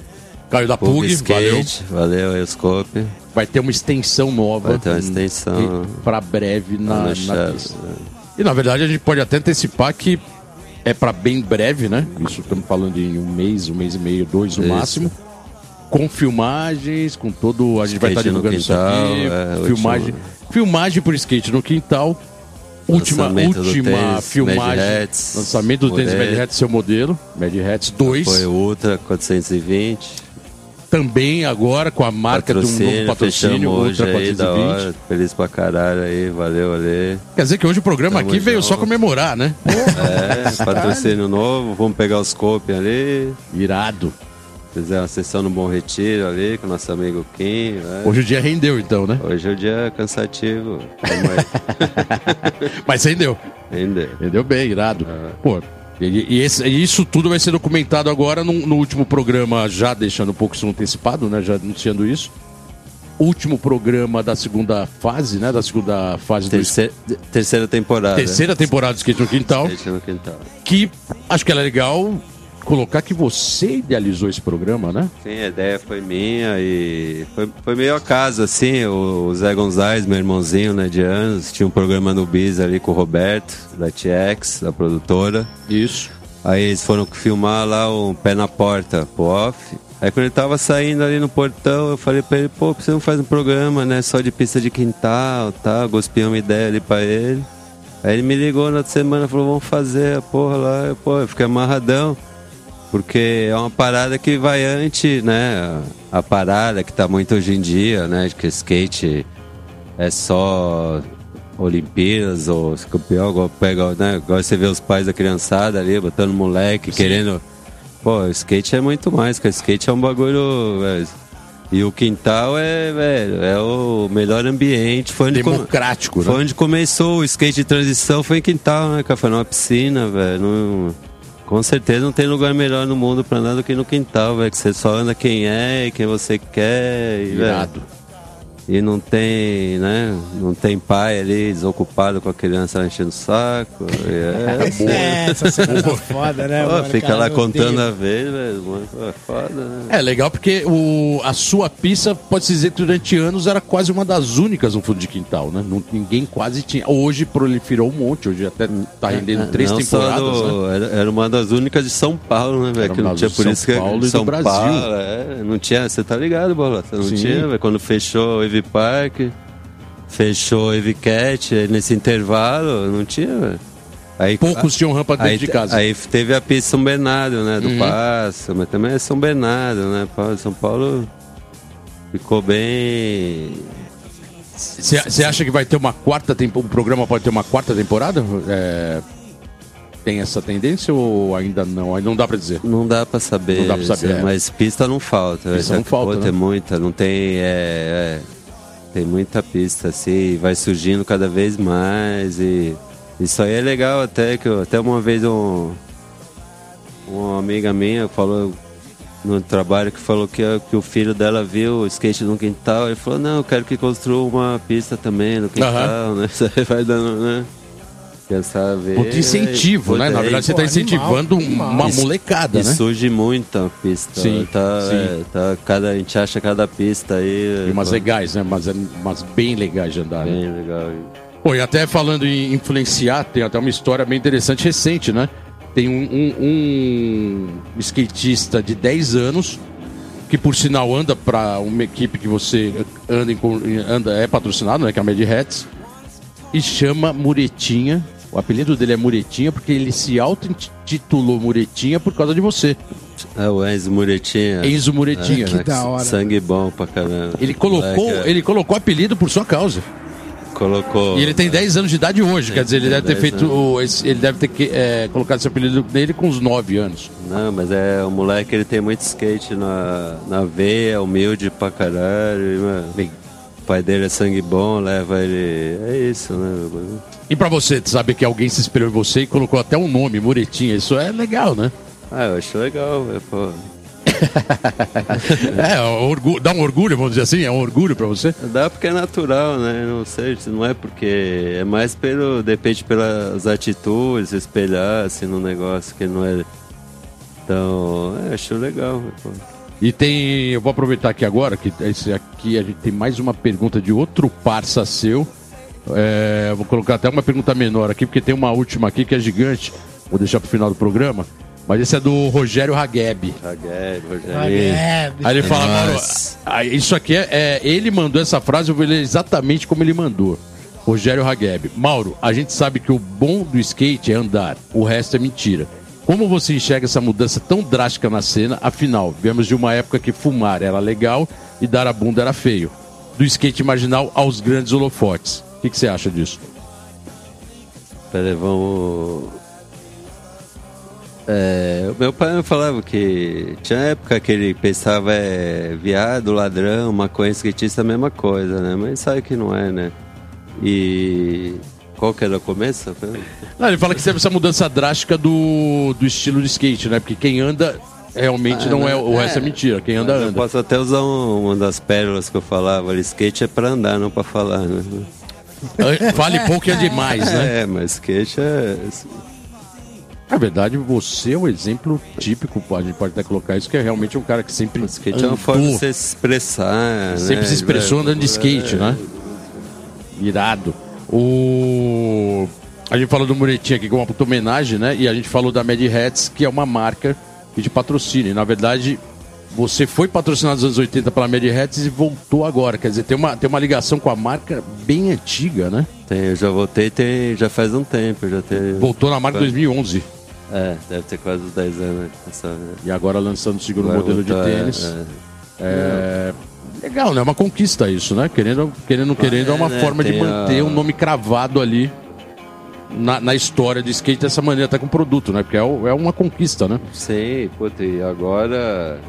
Caio da Pug valeu. Skate, valeu os scope. Vai ter uma extensão nova. Vai ter uma extensão. Para breve na, na Chaves? E na verdade a gente pode até antecipar que é para bem breve, né? Isso estamos falando em um mês, um mês e meio, dois no Isso. máximo. Com filmagens, com todo. A gente vai estar Skate no divulgando isso quintal, aqui. é, filmagem, filmagem por skate no quintal. Última, Lançamento última tênis, filmagem. Hats, lançamento do tênis modelo. Mad Hats, seu modelo. Mad Hats 2. Foi o Ultra 420. Também agora com a marca de um novo Patrocínio, patrocínio, Ultra aí, da 420. hora. Feliz pra caralho aí, valeu, Ale. Quer dizer que hoje o programa Tamo aqui veio junto. só comemorar, né? É, patrocínio novo, vamos pegar os copos ali. Irado. Fizer uma sessão no Bom Retiro ali com nosso amigo Kim. né? Hoje o dia rendeu, então, né? Hoje é o dia cansativo. Vamos aí. Mas rendeu. Render. Rendeu bem, irado. É. Pô, e, e esse- e isso tudo vai ser documentado agora no, no último programa, já deixando um pouco isso antecipado, né? Já anunciando isso. Último programa da segunda fase, né? Da segunda fase do Terceira, terceira temporada. terceira temporada do Skate no Quintal. Skate no quintal. Que acho que era legal colocar que você idealizou esse programa, né? Sim, a ideia foi minha e foi, foi meio acaso, assim, o, o Zé Gonzalez, meu irmãozinho, né, de anos, tinha um programa no Bis ali com o Roberto, da TX, da produtora. Isso. Aí eles foram filmar lá o Pé na Porta, pro off. Aí quando ele tava saindo ali no portão, eu falei pra ele, pô, você não faz um programa, né, só de pista de quintal, tá? Gospi uma ideia ali pra ele. Aí ele me ligou na outra semana, falou, vamos fazer a porra lá. Eu, pô, eu fiquei amarradão. Porque é uma parada que vai antes, né? A parada que tá muito hoje em dia, né? De que skate é só Olimpíadas ou campeão, igual, pega, né? Igual você vê os pais da criançada ali, botando moleque, querendo. Pô, skate é muito mais, cara. Skate é um bagulho. velho. E o quintal é, velho, é o melhor ambiente. Foi Democrático, foi né? onde começou o skate de transição, foi em quintal, né, cara? Foi numa piscina, velho. Não- Com certeza não tem lugar melhor no mundo pra andar do que no quintal, velho. Que você só anda quem é, quem você quer. E, Irado. E não tem, né? Não tem pai ali desocupado com a criança enchendo o saco. E é, É, essa cena tá foda, né? Pô, mano? fica Cara, lá contando a vez, velho. É foda, né? É legal porque o, a sua pista, pode-se dizer que durante anos era quase uma das únicas no fundo de quintal, né? Não, ninguém quase tinha. Hoje proliferou um monte, hoje até tá rendendo três Não temporadas, do- né? era, era uma das únicas de São Paulo, né, velho? Que não tinha por isso São que Paulo e do São Brasil. Paulo, é, não tinha, você tá ligado, Bola? Você não Sim. tinha, velho? Quando fechou o Evi Park, fechou o Evi Cat, nesse intervalo, não tinha. Aí, Poucos tinham rampa dentro aí, de casa. Aí teve a pista São Bernardo, né? Do Uhum. Passo, mas também é São Bernardo, né? São Paulo ficou bem. Você acha que vai ter uma quarta temporada? O programa pode ter uma quarta temporada? É, Tem essa tendência ou ainda não? Aí não dá pra dizer. Não dá pra saber, Não dá pra saber, é. mas pista não falta. Pista não falta, Pô, né? Tem muita, não tem. É, é, tem muita pista, assim, vai surgindo cada vez mais. E isso aí é legal até que eu- até uma vez um, uma amiga minha falou no trabalho que falou que, que o filho dela viu o skate no quintal e falou, não, eu quero que construa uma pista também no quintal, né? Isso aí vai dando, né? Quer saber? Puta incentivo, né? Na verdade, você tá animal, incentivando animal. uma Isso- molecada, né? surge muita pista. Sim, tá, sim. é, tá, cada, a gente acha cada pista aí. E umas legais, né? Umas, umas bem legais de andar. né? Bem legal. Pô, e até falando em influenciar, tem até uma história bem interessante recente, né? Tem um, um- um skatista de 10 anos que por sinal anda para uma equipe que você anda, em anda é patrocinado, né? Que é a Mad Hats, e chama Muretinha. O apelido dele é Muretinha porque ele se auto-intitulou Muretinha por causa de você. É o Enzo Muretinha. Enzo Muretinha. Que né? da hora. Sangue bom pra caramba. Ele colocou, Moleque, é, ele colocou apelido por sua causa. colocou. E ele tem 10 anos de idade hoje, quer dizer, ele deve ter 10 feito. o- ele deve ter que, é, colocado esse apelido nele com uns 9 anos. Não, mas é o moleque, ele tem muito skate na, na veia, humilde pra caralho. e, mano, o pai dele é sangue bom, leva ele. É isso, né? E pra você, saber que alguém se inspirou em você e colocou até um nome, Muretinha, isso é legal, né? Ah, eu acho legal, pô. É, orgu- dá um orgulho, vamos dizer assim, é um orgulho pra você. Dá porque é natural, né? Não sei, se não é porque. É mais pelo. Depende pelas atitudes, espelhar assim no negócio que não é. Então, é, acho legal. pô. E tem. Eu vou aproveitar aqui agora, que esse aqui a gente tem mais uma pergunta de outro parça seu. É, vou colocar até uma pergunta menor aqui, porque tem uma última aqui que é gigante. Vou deixar pro final do programa. Mas esse é do Rogério Hageb. Ragueb, Rogério. É, Aí ele fala, Nossa. ah, isso aqui é, é- Ele mandou essa frase, eu vou ler exatamente como ele mandou. Rogério Hageb. Mauro, a gente sabe que o bom do skate é andar, o resto é mentira. Como você enxerga essa mudança tão drástica na cena? Afinal, viemos de uma época que fumar era legal e dar a bunda era feio. Do skate marginal aos grandes holofotes. O que, que você acha disso? Pera aí, vamos. É, meu pai me falava que tinha época que ele pensava é, viado, ladrão, maconha, skatista, a mesma coisa, né? Mas sabe que não é, né? E qual que era o começo? Não, ele fala que teve essa mudança drástica do, do estilo de skate, né? Porque quem anda realmente não é. O resto é mentira. Quem anda, Mas Eu anda. posso até usar um- uma das pérolas que eu falava skate é pra andar, não pra falar, né? Vale pouco e é demais, né? É, mas skate é. Na verdade, você é um exemplo típico, a gente pode até colocar isso, que é realmente um cara que sempre Skate é uma forma de se expressar. sempre né? se expressou andando de skate, É. né? Irado. O... A gente falou do Muretinha aqui, que é uma puta homenagem, né? E a gente falou da Mad Hats, que é uma marca que te patrocina. E, na verdade, você foi patrocinado nos anos 80 pela Mad Hats e voltou agora. Quer dizer, tem uma, tem uma ligação com a marca bem antiga, né? Tem, eu já voltei tem, já faz um tempo. Já tem, Voltou na marca em 2011. É, deve ter quase uns 10 anos. Essa, E agora lançando o segundo Vai modelo de voltar, tênis. é, É, Legal, né? É uma conquista isso, né? Querendo, querendo, querendo, é uma né? forma de manter a- um nome cravado ali na, na história do skate dessa maneira, até com produto, né? Porque é, é uma conquista, né? Sim, puta, e agora.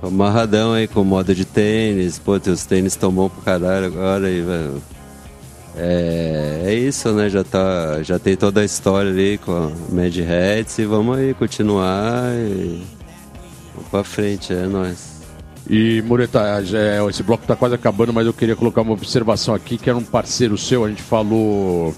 tô Amarradão aí com moda de tênis, puta, os tênis estão bons pro caralho agora e, velho. É, é isso, né? Já, tá, já tem toda a história ali com a Mad Hats e vamos aí continuar e. Vamos pra frente, é nóis. E, Mureta, é, esse bloco tá quase acabando, mas eu queria colocar uma observação aqui, que era um parceiro seu, a gente falou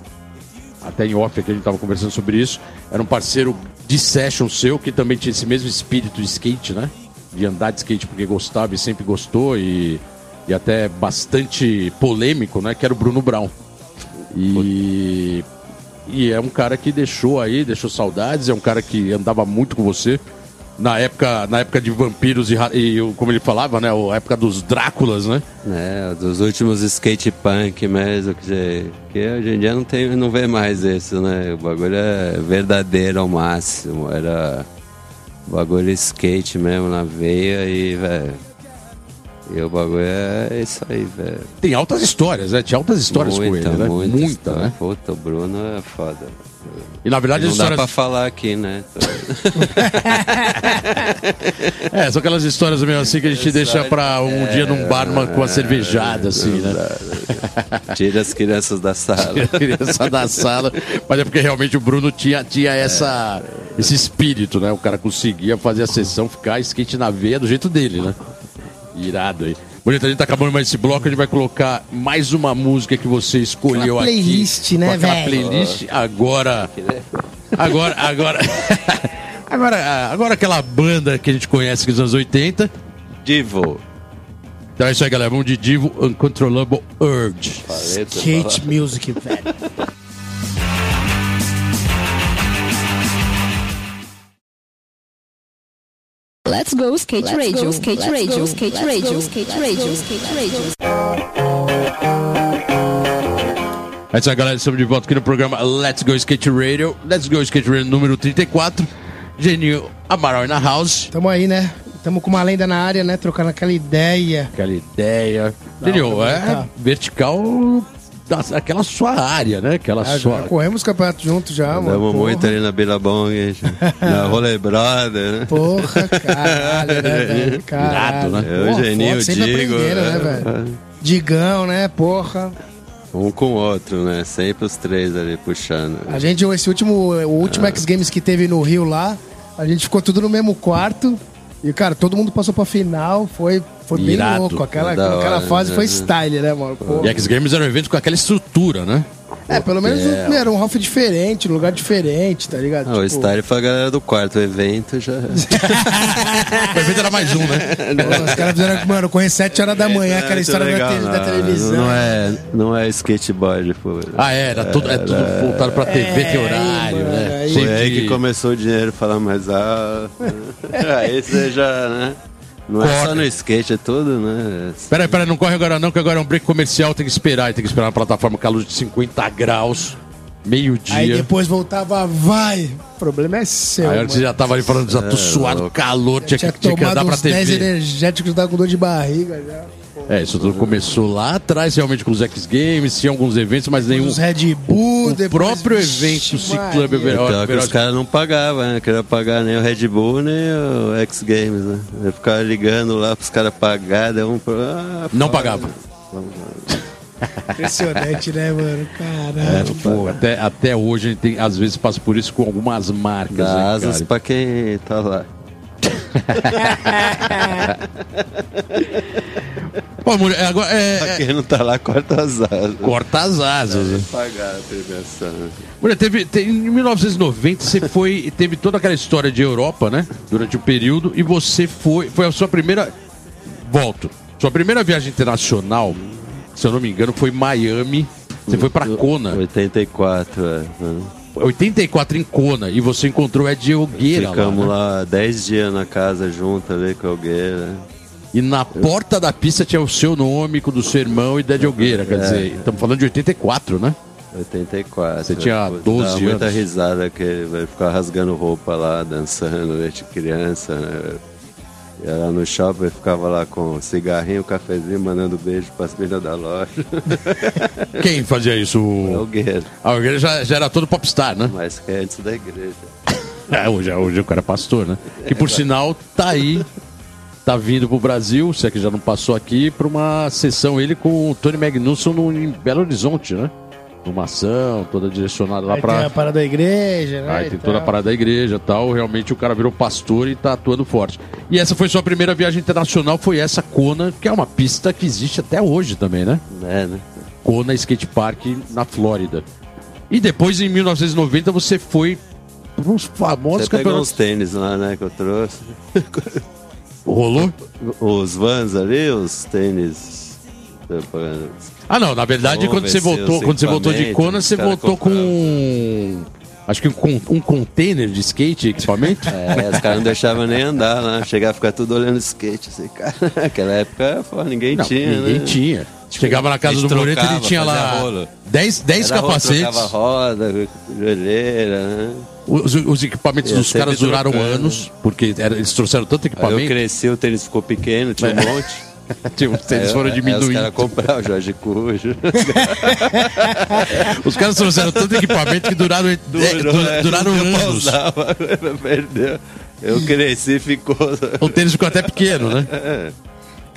até em off aqui, a gente tava conversando sobre isso. Era um parceiro de session seu, que também tinha esse mesmo espírito de skate, né? De andar de skate porque gostava e sempre gostou, e, e até bastante polêmico, né? Que era o Bruno Brown. E, e é um cara que deixou aí, deixou saudades, é um cara que andava muito com você. Na época, na época de vampiros e, e como ele falava, né? A época dos Dráculas, né? É, dos últimos skate punk mesmo, que, você- que hoje em dia não, tem, não vê mais isso, né? O bagulho é verdadeiro ao máximo. Era bagulho skate mesmo na veia e, velho. E o bagulho é isso aí, velho. Tem altas histórias, né? Tinha altas histórias com ele, né? muita, Muita, né? Puta, o Bruno é foda. E na verdade as não dá histórias. pra falar aqui, né? É, são aquelas histórias mesmo assim que a gente deixa pra um dia num bar numa- com uma cervejada, assim, né? Tira as crianças da sala. criança da sala. Mas é porque realmente o Bruno tinha, tinha essa, esse espírito, né? O cara conseguia fazer a sessão, ficar skate na veia do jeito dele, né? Irado aí. Bonito, a gente tá acabando mais esse bloco, a gente vai colocar mais uma música que você escolheu Aquela playlist, aqui. né, aquela velho? playlist. Agora. Agora, agora. Agora, agora aquela banda que a gente conhece que é dos anos 80. Divo. Então é isso aí, galera. Vamos de Divo Uncontrollable Urge. Skate music, velho. Let's go skate Let's radio, go, skate let's radio, go, skate let's radio, go, skate let's radio, go, skate radio. É isso aí, galera. Estamos de volta aqui no programa Let's Go Skate Radio. Let's Go Skate Radio número 34. Geninho Amaral na house. Tamo aí, né? Tamo com uma lenda na área, né? Trocando aquela ideia. Aquela ideia. Geninho, hora, é tá. vertical aquela sua área, né? Aquela Ah, sua... já corremos campeonato juntos já, mano. Andamos Porra. muito ali na Billabong, na Brother, né? Porra, caralho, né, velho? Caralho. Irado, né? Eu, Porra, Geninho, foda, sempre Digo. né, é, velho? Digão, né? Porra. Um com o outro, né? Sempre os três ali puxando. A gente, esse último, o último Ah. X Games que teve no Rio lá, a gente ficou tudo no mesmo quarto. E, cara, todo mundo passou pra final. Foi, foi bem Irado. louco. Aquela, Da aquela hora, fase né? foi style, né, mano? Pô. E X Games era um evento com aquela estrutura, né? É, pelo menos É. era um Ralph diferente, um lugar diferente, tá ligado? Ah, o style foi a galera do quarto, o evento já. O evento era mais um, né? Pô, os caras fizeram, mano, correr 7 horas da manhã, aquela Muito história da, legal, da não, televisão. Não é, não é skateboard, pô. Ah, é, era tudo, é tudo voltado pra TV, tem horário, mano, né? aí- Foi aí que começou o dinheiro falar mais alto. aí você já, né? Não é Corta. só no skate, é tudo, né? Peraí, peraí, não corre agora não, que agora é um break comercial, tem que esperar, tem que esperar na plataforma com a luz de 50 graus, meio-dia. Aí depois voltava, vai. O problema é seu. Aí mano. você já tava ali falando, já tô suado, calor, tinha que, Tinha tinha que andar pra uns 10 TV. energéticos, tava com dor de barriga já. É, isso tudo começou lá atrás, realmente, com os X Games, tinha alguns eventos, mas nenhum. Os Red Bull, O depois... próprio evento, o Ciclo Maria. Club Everest. Então, que os caras não pagavam, né? Queria pagar nem o Red Bull, nem o X Games, né? Eu ficava ligando lá pros caras pagar, um ah, Não pagava. Impressionante, né, mano? Caralho. Pô, até, até hoje a gente tem, às vezes passa por isso com algumas marcas. Dá né, asas cara? pra quem tá lá. Pô, mulher, agora, é, Pra é, quem não tá lá, corta as asas. corta as asas. né? Pagar a premiação. Mulher, teve, te- em 1990 você foi, teve toda aquela história de Europa, né? Durante o período, e você foi, foi a sua primeira. Volto. Sua primeira viagem internacional, se eu não me engano, foi Miami. Você foi pra Kona. 84, é. né? 84 em Kona. E você encontrou Ed Elgueira Ficamos lá. né? lá 10 dias na casa junto ali com a Algueira. E na porta da pista tinha o seu nome, com o do seu irmão e da Ed Elgueira. Quer É. dizer, estamos falando de 84, né? 84. Você tinha Pô, 12 dava muita anos. risada que ele vai ficar rasgando roupa lá, dançando desde criança, né? Era no shopping, eu ficava lá com cigarrinho, cafezinho, mandando beijo pras meninas da loja. Quem fazia isso? O... Alguém, Ah, já, já era todo popstar, né? mas que é antes da igreja. É, hoje, hoje o cara é pastor, né? Que por sinal tá aí, tá vindo pro Brasil, se é que já não passou aqui, pra uma sessão ele com o Tony Magnuson no, em Belo Horizonte, né? Uma ação toda direcionada lá Aí tem a parada da igreja, né? Aí tem toda a tal. parada da igreja e tal. Realmente o cara virou pastor e tá atuando forte. E essa foi sua primeira viagem internacional, foi essa Kona, que é uma pista que existe até hoje também, né? É, né? Kona Skate Park na Flórida. E depois, em 1990, você foi para uns famosos Você pegou campeonatos. uns tênis lá, né, que eu trouxe. Rolou? Os Vans ali, os tênis. Ah, não, na verdade, Vamos quando você voltou, quando você voltou de Kona, você voltou com. compraram. um- Acho que um, um container de skate, equipamento. É, os caras não deixavam nem andar lá. Chegava a ficar tudo olhando skate, assim, cara. Naquela época, pô, ninguém Não, tinha, ninguém né? tinha. Chegava na casa do Moreto, ele trocava, tinha lá rolo. 10, 10 Era rolo, capacetes. Trocava roda, joelheira, né? Os, os equipamentos dos caras duraram trocando. anos, porque era- eles trouxeram tanto Aí eu equipamento. cresci, o tênis ficou pequeno, tinha um monte. Tinha- Eles foram aí Os diminuindo. caras compraram o Jorge Cujo. Os caras trouxeram tanto equipamento que duraram, é, Durou, du- né? duraram pra anos. perdeu. Eu cresci e ficou. O tênis ficou até pequeno, né?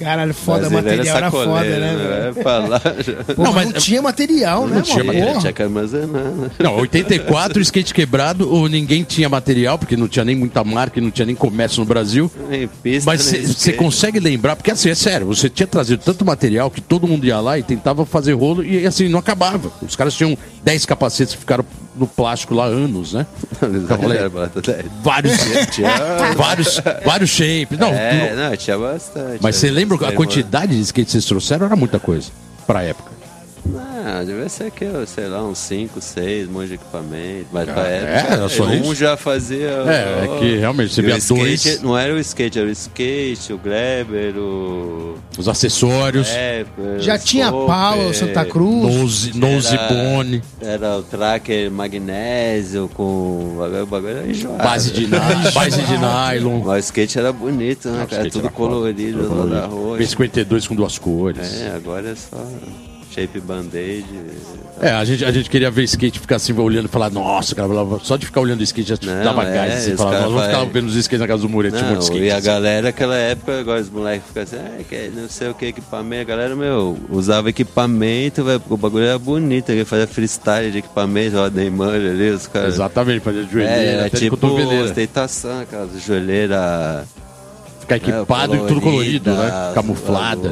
Caralho, foda, Brasileiro material era foda, sacoleiro, né, velho? Vai falar. Pô, Não, mas mas- não tinha material, né, tinha mano? material. Tinha que armazenar, né? Não, 84, skate quebrado, ou ninguém tinha material, porque não tinha nem muita marca, e não tinha nem comércio no Brasil. Nem pista, Mas você consegue lembrar, porque assim, é sério, você tinha trazido tanto material que todo mundo ia lá e tentava fazer rolo e assim, não acabava. Os caras tinham 10 capacetes que ficaram no plástico lá anos, né? É, dez. vários, vários, vários shapes. Não, É, não, tinha bastante. mas você lembra a Lembro. quantidade de skate que vocês trouxeram? Era muita coisa pra época. Ah, deve ser que, sei lá, uns 5, 6, um monte de equipamento. Mas pra é, época, era só um já fazia. É, é que realmente você via skate, dois, Não era o skate, era o skate, o Gleber, o. os acessórios, Rapper, Já tinha Scope, pau, Santa Cruz. nose, nose era- bone, Era o tracker magnésio com. O bagulho, o bagulho era enjoado. base de, base de nylon. Mas o skate era bonito, né, Não, Tudo era colorido, tudo colorido. da roxa. B52 com duas cores. É, agora é só shape band-aid. É, a gente, a gente queria ver skate ficar assim, olhando e falar, nossa, cara, só de ficar olhando o skate já te Não, dava é, gás. Assim, falava, nós vamos vai- ficar vendo os skates na casa do um monte de Não, skate. e a assim. galera, aquela época, agora os moleques ficam assim, ah, que não sei o que, equipamento. A galera, meu, usava equipamento, porque o bagulho era bonito, ele fazia freestyle de equipamento, ó, Neymar ali, os caras. Exatamente, fazer É, joelheira, era até de tipo ostentação, aquelas joelheiras. Ficar equipado e tudo colorido, né? Camuflada,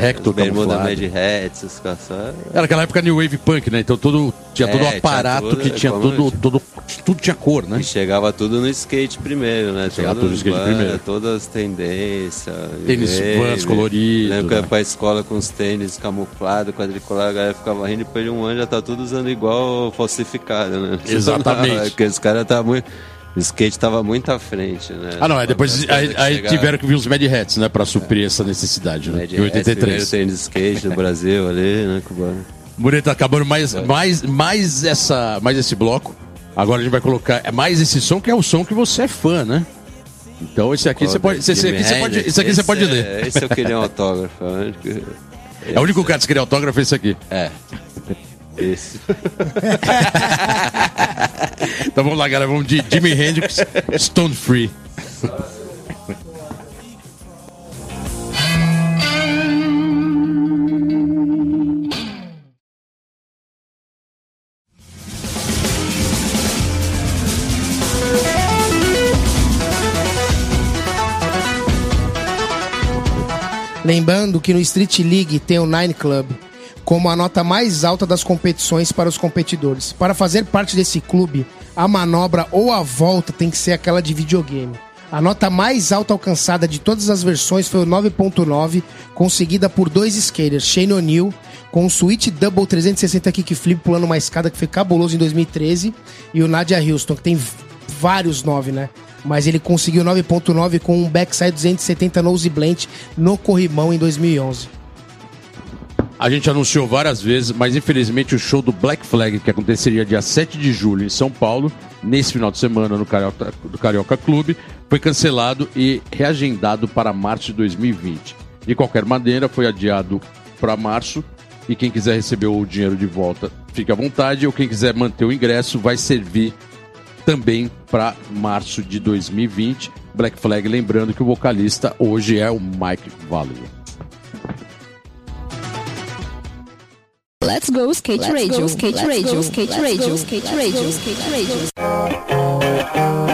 Hector Bermuda camuflado. Mad Hats, os caras. Era aquela época New Wave Punk, né? Então todo, tinha todo É, o tinha aparato tudo, que tinha tudo, tudo, tudo tinha cor, né? E chegava tudo no skate primeiro, né? Chegava tudo no skate as primeiro. Todas as tendências. Tênis wave. Vans colorido, Lembro que eu ia né? pra escola com os tênis camuflados, quadriculado, a galera ficava rindo, depois de um ano já tá tudo usando igual falsificado, né? Exatamente. Porque os caras estavam muito. O skate tava muito à frente, né? Ah, não, é depois aí, aí tiveram que vir os Mad Hats, né? Pra suprir essa necessidade, né? Mad Em Hats, primeiro 83. tênis de skate do Brasil ali, né? Cubano. Mureta tá acabando mais, mais, mais, essa, mais esse bloco. Agora a gente vai colocar é mais esse som, que é o som que você é fã, né? Então esse aqui você pode. Esse, esse aqui você pode, esse aqui você pode Esse ler. é- Esse eu queria um autógrafo. que- É o único cara que queria autógrafo é esse aqui. É. Esse. Então vamos lá, galera. Vamos de Jimi Hendrix, Stone Free. Lembrando que no Street League tem o Nine Club como a nota mais alta das competições para os competidores. Para fazer parte desse clube, a manobra ou a volta tem que ser aquela de videogame. A nota mais alta alcançada de todas as versões foi o 9.9, conseguida por dois skaters, Shane O'Neill, com o Switch Double 360 Kickflip pulando uma escada que foi cabuloso em 2013, e o Nadia Houston, que tem vários 9, né? Mas ele conseguiu 9.9 com um backside 270 nose blunt no corrimão em 2011. A gente anunciou várias vezes, mas infelizmente o show do Black Flag, que aconteceria dia 7 de julho em São Paulo, nesse final de semana no Carioca, do Carioca Clube, foi cancelado e reagendado para março de 2020. De qualquer maneira, foi adiado para março e quem quiser receber o dinheiro de volta, fique à vontade, ou quem quiser manter o ingresso, vai servir também para março de 2020. Black Flag, lembrando que o vocalista hoje é o Mike Valley. Let's go skate Let's radio, go, skate radio, skate radio, skate radio, skate radio.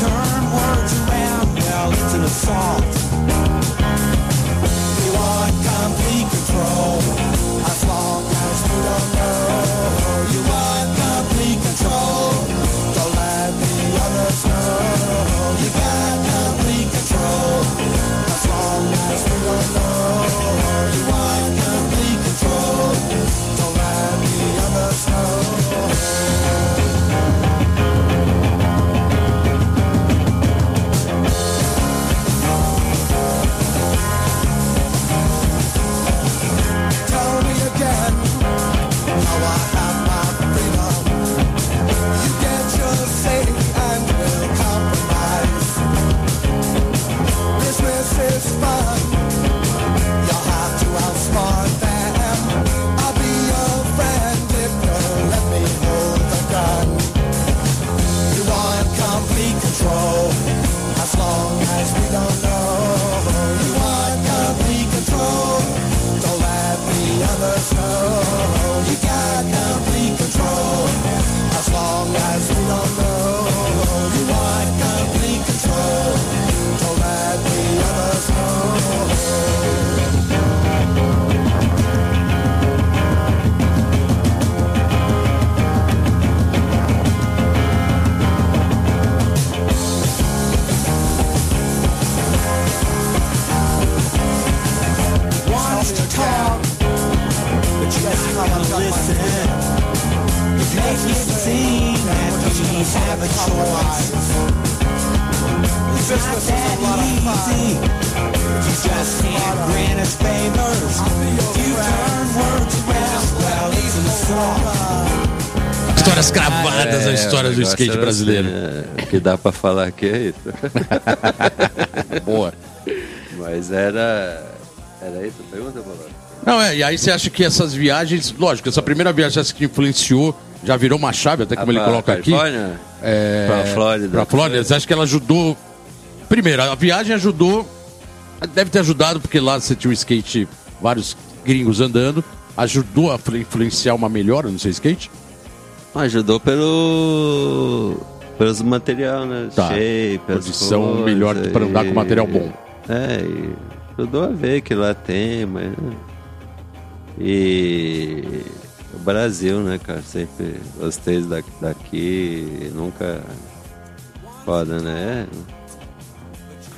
turn words around. Now it's an assault. Do skate brasileiro. Assim, é, que dá pra falar aqui é isso. Boa. Mas era. Era isso a pergunta, Paulo? Não, é, e aí você acha que essas viagens, lógico, essa primeira viagem essa que influenciou, já virou uma chave, até como Ah, ele pra coloca aqui. Califórnia? É, Pra Flórida. Pra Flórida, você acha que ela ajudou? Primeiro, a viagem ajudou, deve ter ajudado, porque lá você tinha um skate, vários gringos andando, ajudou a flu- influenciar uma melhora no seu skate? Ajudou pelo. pelos material, né? Tá. Shape, Condição coisas, melhor pra andar com material bom. É, e ajudou a ver que lá tem, mas. E. O Brasil, né, cara? Sempre gostei da- daqui, nunca. Foda, né?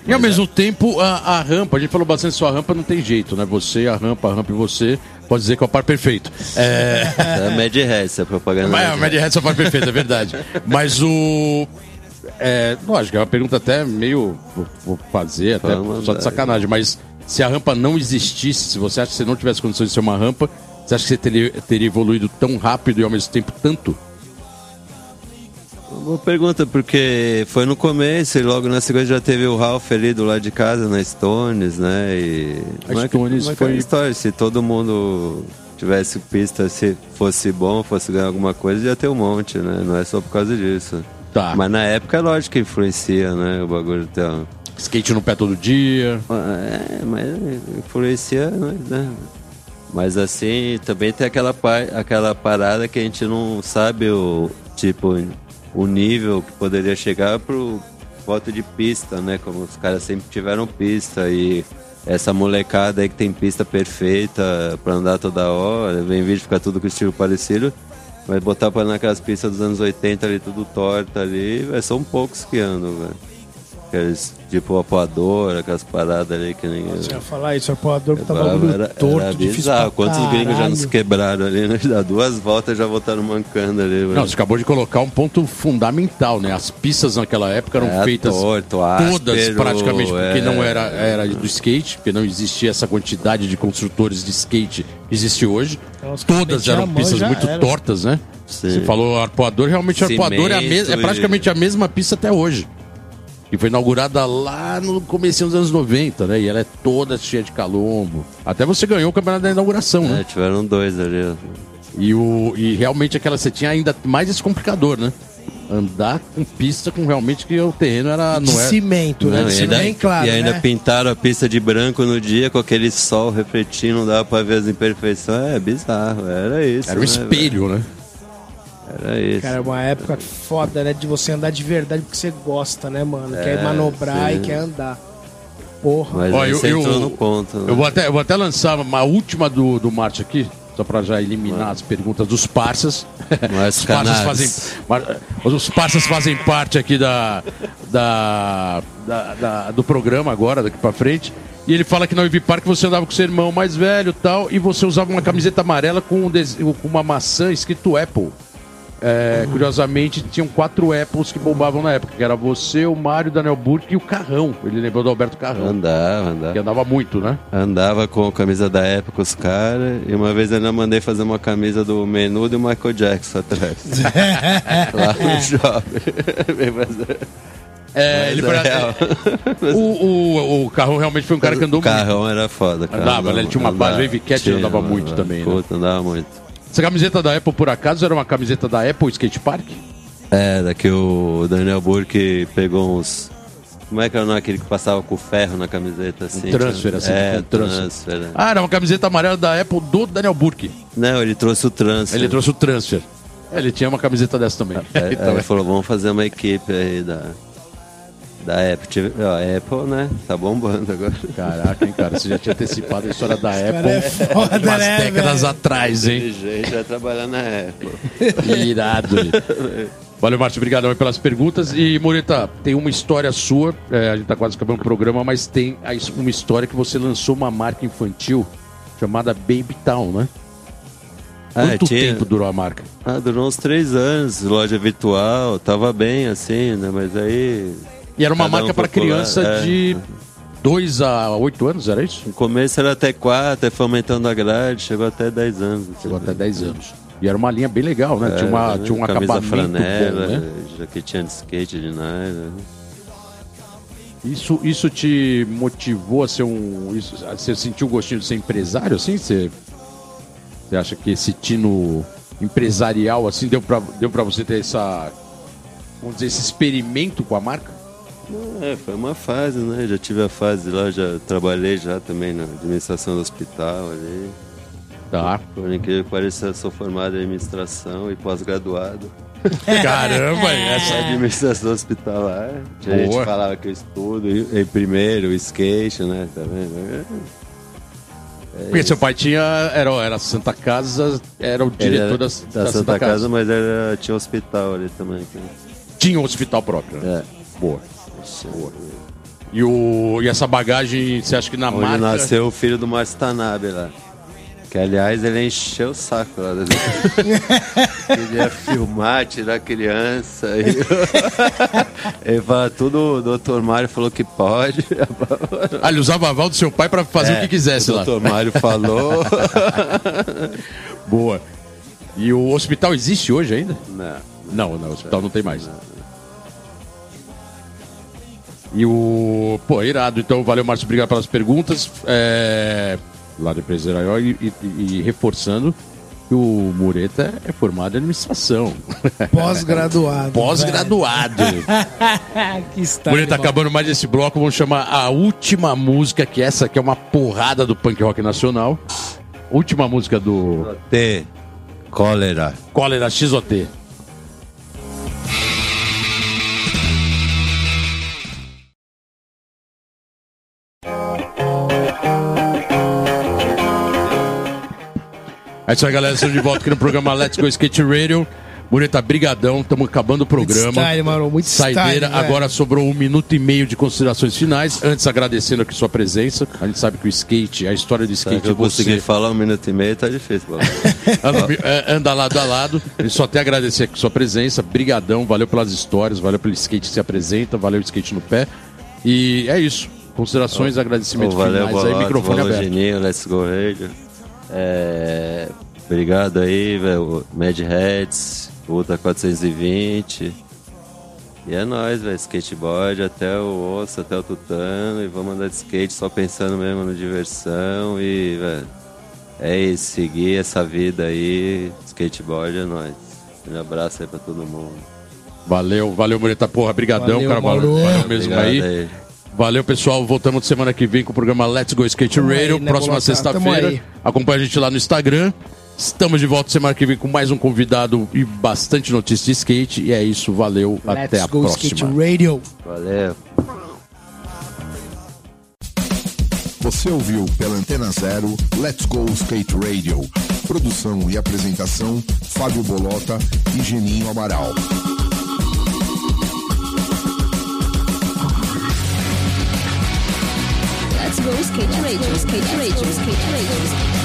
E ao mesmo tempo, a, a rampa, a gente falou bastante sua rampa, não tem jeito, né? Você, a rampa, a rampa e você, pode dizer que é o par perfeito. É. É Mad Hats, a propaganda. Mad o Mad Hats é o par perfeito, é verdade. Mas o. É, lógico, é uma pergunta até meio. Vou, fazer, até só de sacanagem, mas se a rampa não existisse, se você acha que você não tivesse condições de ser uma rampa, você acha que você teria, teria evoluído tão rápido e ao mesmo tempo tanto? Boa pergunta, porque foi no começo e logo na sequência já teve o Ralph ali do lado de casa, na Stones, né? E... A Como é que- Stones é é foi- história, se todo mundo tivesse pista, se fosse bom, fosse ganhar alguma coisa, ia ter um monte, né? Não é só por causa disso. Tá. Mas na época é lógico que influencia, né? O bagulho então. Skate no pé todo dia. É, mas influencia, né? Mas assim, também tem aquela, par, aquela parada que a gente não sabe o tipo, o nível que poderia chegar pro foto de pista, né? Como os caras sempre tiveram pista e essa molecada aí que tem pista perfeita pra andar toda hora, vem vídeo ficar tudo com estilo parecido. Mas botar andar naquelas pistas dos anos 80 ali, tudo torta ali, véio, são poucos que andam, velho. Aqueles, tipo, apoador, aquelas paradas ali que nem. Você ia falar isso, o apoiador que tava bagulho era, torto, era difícil bizarro. pra Quantos gringos já nos caralho. quebraram ali, né? Dá duas voltas já voltaram mancando ali, velho. Não, você acabou de colocar um ponto fundamental, né? As pistas naquela época eram É, feitas torto, todas áspero, praticamente, porque é. não era, era do skate, porque não existia essa quantidade de construtores de skate que existe hoje. Então, Todas eram pistas muito era. tortas, né? Sim. Você falou arpoador, realmente arpoador é, a mes- é praticamente a mesma pista até hoje. E foi inaugurada lá no começo dos anos 90, né? E ela é toda cheia de calombo. Até você ganhou o campeonato da inauguração, né? É, tiveram dois ali. ó. E, o, e realmente aquela você tinha ainda mais esse complicador, né? Andar com pista com realmente que o terreno era. Não é, cimento, né? Não, De e cimento ainda, bem claro, e ainda né? pintaram a pista de branco no dia com aquele sol refletindo, não dava pra ver as imperfeições. É bizarro, era isso. era um né, espelho, né? Era isso. Cara, é uma época foda, né? De você andar de verdade porque você gosta, né, mano? quer É, manobrar sim. e quer andar. Porra. Mas Ó, aí eu- você eu- entrou no ponto. né? Eu vou até, eu vou até lançar uma última do, do Marte aqui, só pra já eliminar as perguntas dos parças. Mas os, parças fazem, os parças fazem parte aqui da, da, da- da- do programa agora, daqui pra frente. E ele fala que na UV Park você andava com seu irmão mais velho e tal, e você usava uma camiseta amarela com, um com uma maçã escrito Apple. É, Curiosamente, tinham quatro Apples que bombavam na época, que era você, o Mário, o Daniel Burke e o Carrão. Ele lembrou do Alberto Carrão, Andava, que andava. andava muito, né? Andava com a camisa da época os caras. E uma vez eu ainda mandei fazer uma camisa do Menudo e o Michael Jackson atrás. Lá no shopping. Vem fazer. É, ele foi- é real. o, o, o Carrão realmente foi um cara que andou o carrão era foda, cara. Andava, né? Ele tinha uma base, o Wave Cat Tinha, andava muito também, né? Puta, andava muito. Essa camiseta da Apple, por acaso, era uma camiseta da Apple Skate Park? É, daqui o Daniel Burke pegou uns. Como é que era aquele que passava com ferro na camiseta assim? transfer, assim, É, um transfer. transfer. é. Ah, era uma camiseta amarela da Apple do Daniel Burke. Não, ele trouxe o transfer. Ele trouxe o transfer. É, Ele tinha uma camiseta dessa também. É, Então, aí ele é. falou, vamos fazer uma equipe aí da. Da Apple. Ó, a Apple, né? Tá bombando agora. Caraca, hein, cara? Você já tinha antecipado a história da Apple é foda, umas né, décadas velho? atrás, hein? Jeito vai trabalhar na Apple. Irado. Valeu, Márcio. Obrigadão pelas perguntas. E, Moreta, tem uma história sua. é, a gente tá quase acabando o programa, mas tem uma história que você lançou uma marca infantil chamada Baby Town, né? Ah, Quanto tinha- tempo durou a marca? Ah, durou uns três anos, loja virtual, tava bem assim, né? Mas aí. E era uma Cada um marca para foi pular, criança é. de 2 a 8 anos, era isso? No começo era até quatro, aí foi aumentando a grade, chegou até 10 anos. Chegou até 10 anos. E era uma linha bem legal, né? tinha, uma, É, tinha um camisa acabamento franela, bom, né? jaquetinha de skate de nylon. Isso, isso te motivou a ser um... Isso, você sentiu o gostinho de ser empresário, assim? Você, você acha que esse tino empresarial, assim, deu pra, deu pra você ter essa... Vamos dizer, esse experimento com a marca? É, foi uma fase, né? Já tive a fase lá, já trabalhei já também na administração do hospital ali. Tá. Por incrível que pareça, eu sou formado em administração e pós-graduado Caramba, em essa... administração hospitalar. A Boa. gente falava que eu estudo em primeiro, o skate, né? Tá vendo? É Porque seu pai tinha... Era, era Santa Casa, era o diretor era da, da, Santa, Casa, mas era, tinha hospital ali também. né? Tinha um hospital próprio, né? É. Boa. E, o, e essa bagagem, você acha que na Onde marca... nasceu o filho do Márcio Tanabe lá. Que aliás ele encheu o saco lá. ele ia filmar, tirar criança. E... ele fala, tudo o doutor Mário falou que pode. Ah, ele usava aval do seu pai pra fazer o que quisesse É, o lá. doutor Mário falou. Boa. E o hospital existe hoje ainda? Não. Não, não, o hospital não tem mais. E o. Pô, irado. Então, valeu, Márcio. Obrigado pelas perguntas. É... Lá do Empresarial e, e- e reforçando que o Mureta é formado em administração. Pós-graduado. Pós-graduado. que está. Mureta, acabando mais esse bloco, vamos chamar a última música, que essa que é uma porrada do punk rock nacional. Última música do T. Cólera. Cólera XOT. É isso aí, galera. Estamos de volta aqui no programa Let's Go Skate Radio. Bonita, brigadão. Estamos acabando o programa. Muito style, mano. Muito Saideira. style, Agora sobrou um minuto e meio de considerações finais. Antes, agradecendo aqui sua presença. A gente sabe que o skate, a história do skate que eu consegui você falar um minuto e meio, tá difícil. Anda, é, anda lado a lado. Gente só tem a agradecer aqui sua presença. Brigadão. Valeu pelas histórias. Valeu pelo skate que se apresenta. Valeu o skate no pé. E é isso. Considerações, agradecimentos Pô, valeu, finais aí. Bolota, Microfone valeu, aberto. Geninho, Let's Go Radio. É, obrigado aí, velho. Mad Heads, Ultra 420. E é nóis, velho. Skateboard até o osso, até o tutano. E vamos andar de skate só pensando mesmo no diversão. E, velho, é isso. Seguir essa vida aí. Skateboard é nóis. Um abraço aí pra todo mundo. Valeu, valeu, Mureta. Porra, brigadão, Valeu, cara. Valeu, valeu mesmo Obrigado aí. Valeu, pessoal. Voltamos semana que vem com o programa Let's Go Skate Tamo Radio. aí, né, Próxima sexta-feira. aí. Acompanha a gente lá no Instagram. Estamos de volta semana que vem com mais um convidado e bastante notícia de skate. E é isso, valeu. até Let's a go skate próxima. radio. Valeu. Você ouviu pela Antena Zero Let's Go Skate Radio. Produção e apresentação Fábio Bolota e Geninho Amaral. Skate radio, skate radio, skate radio.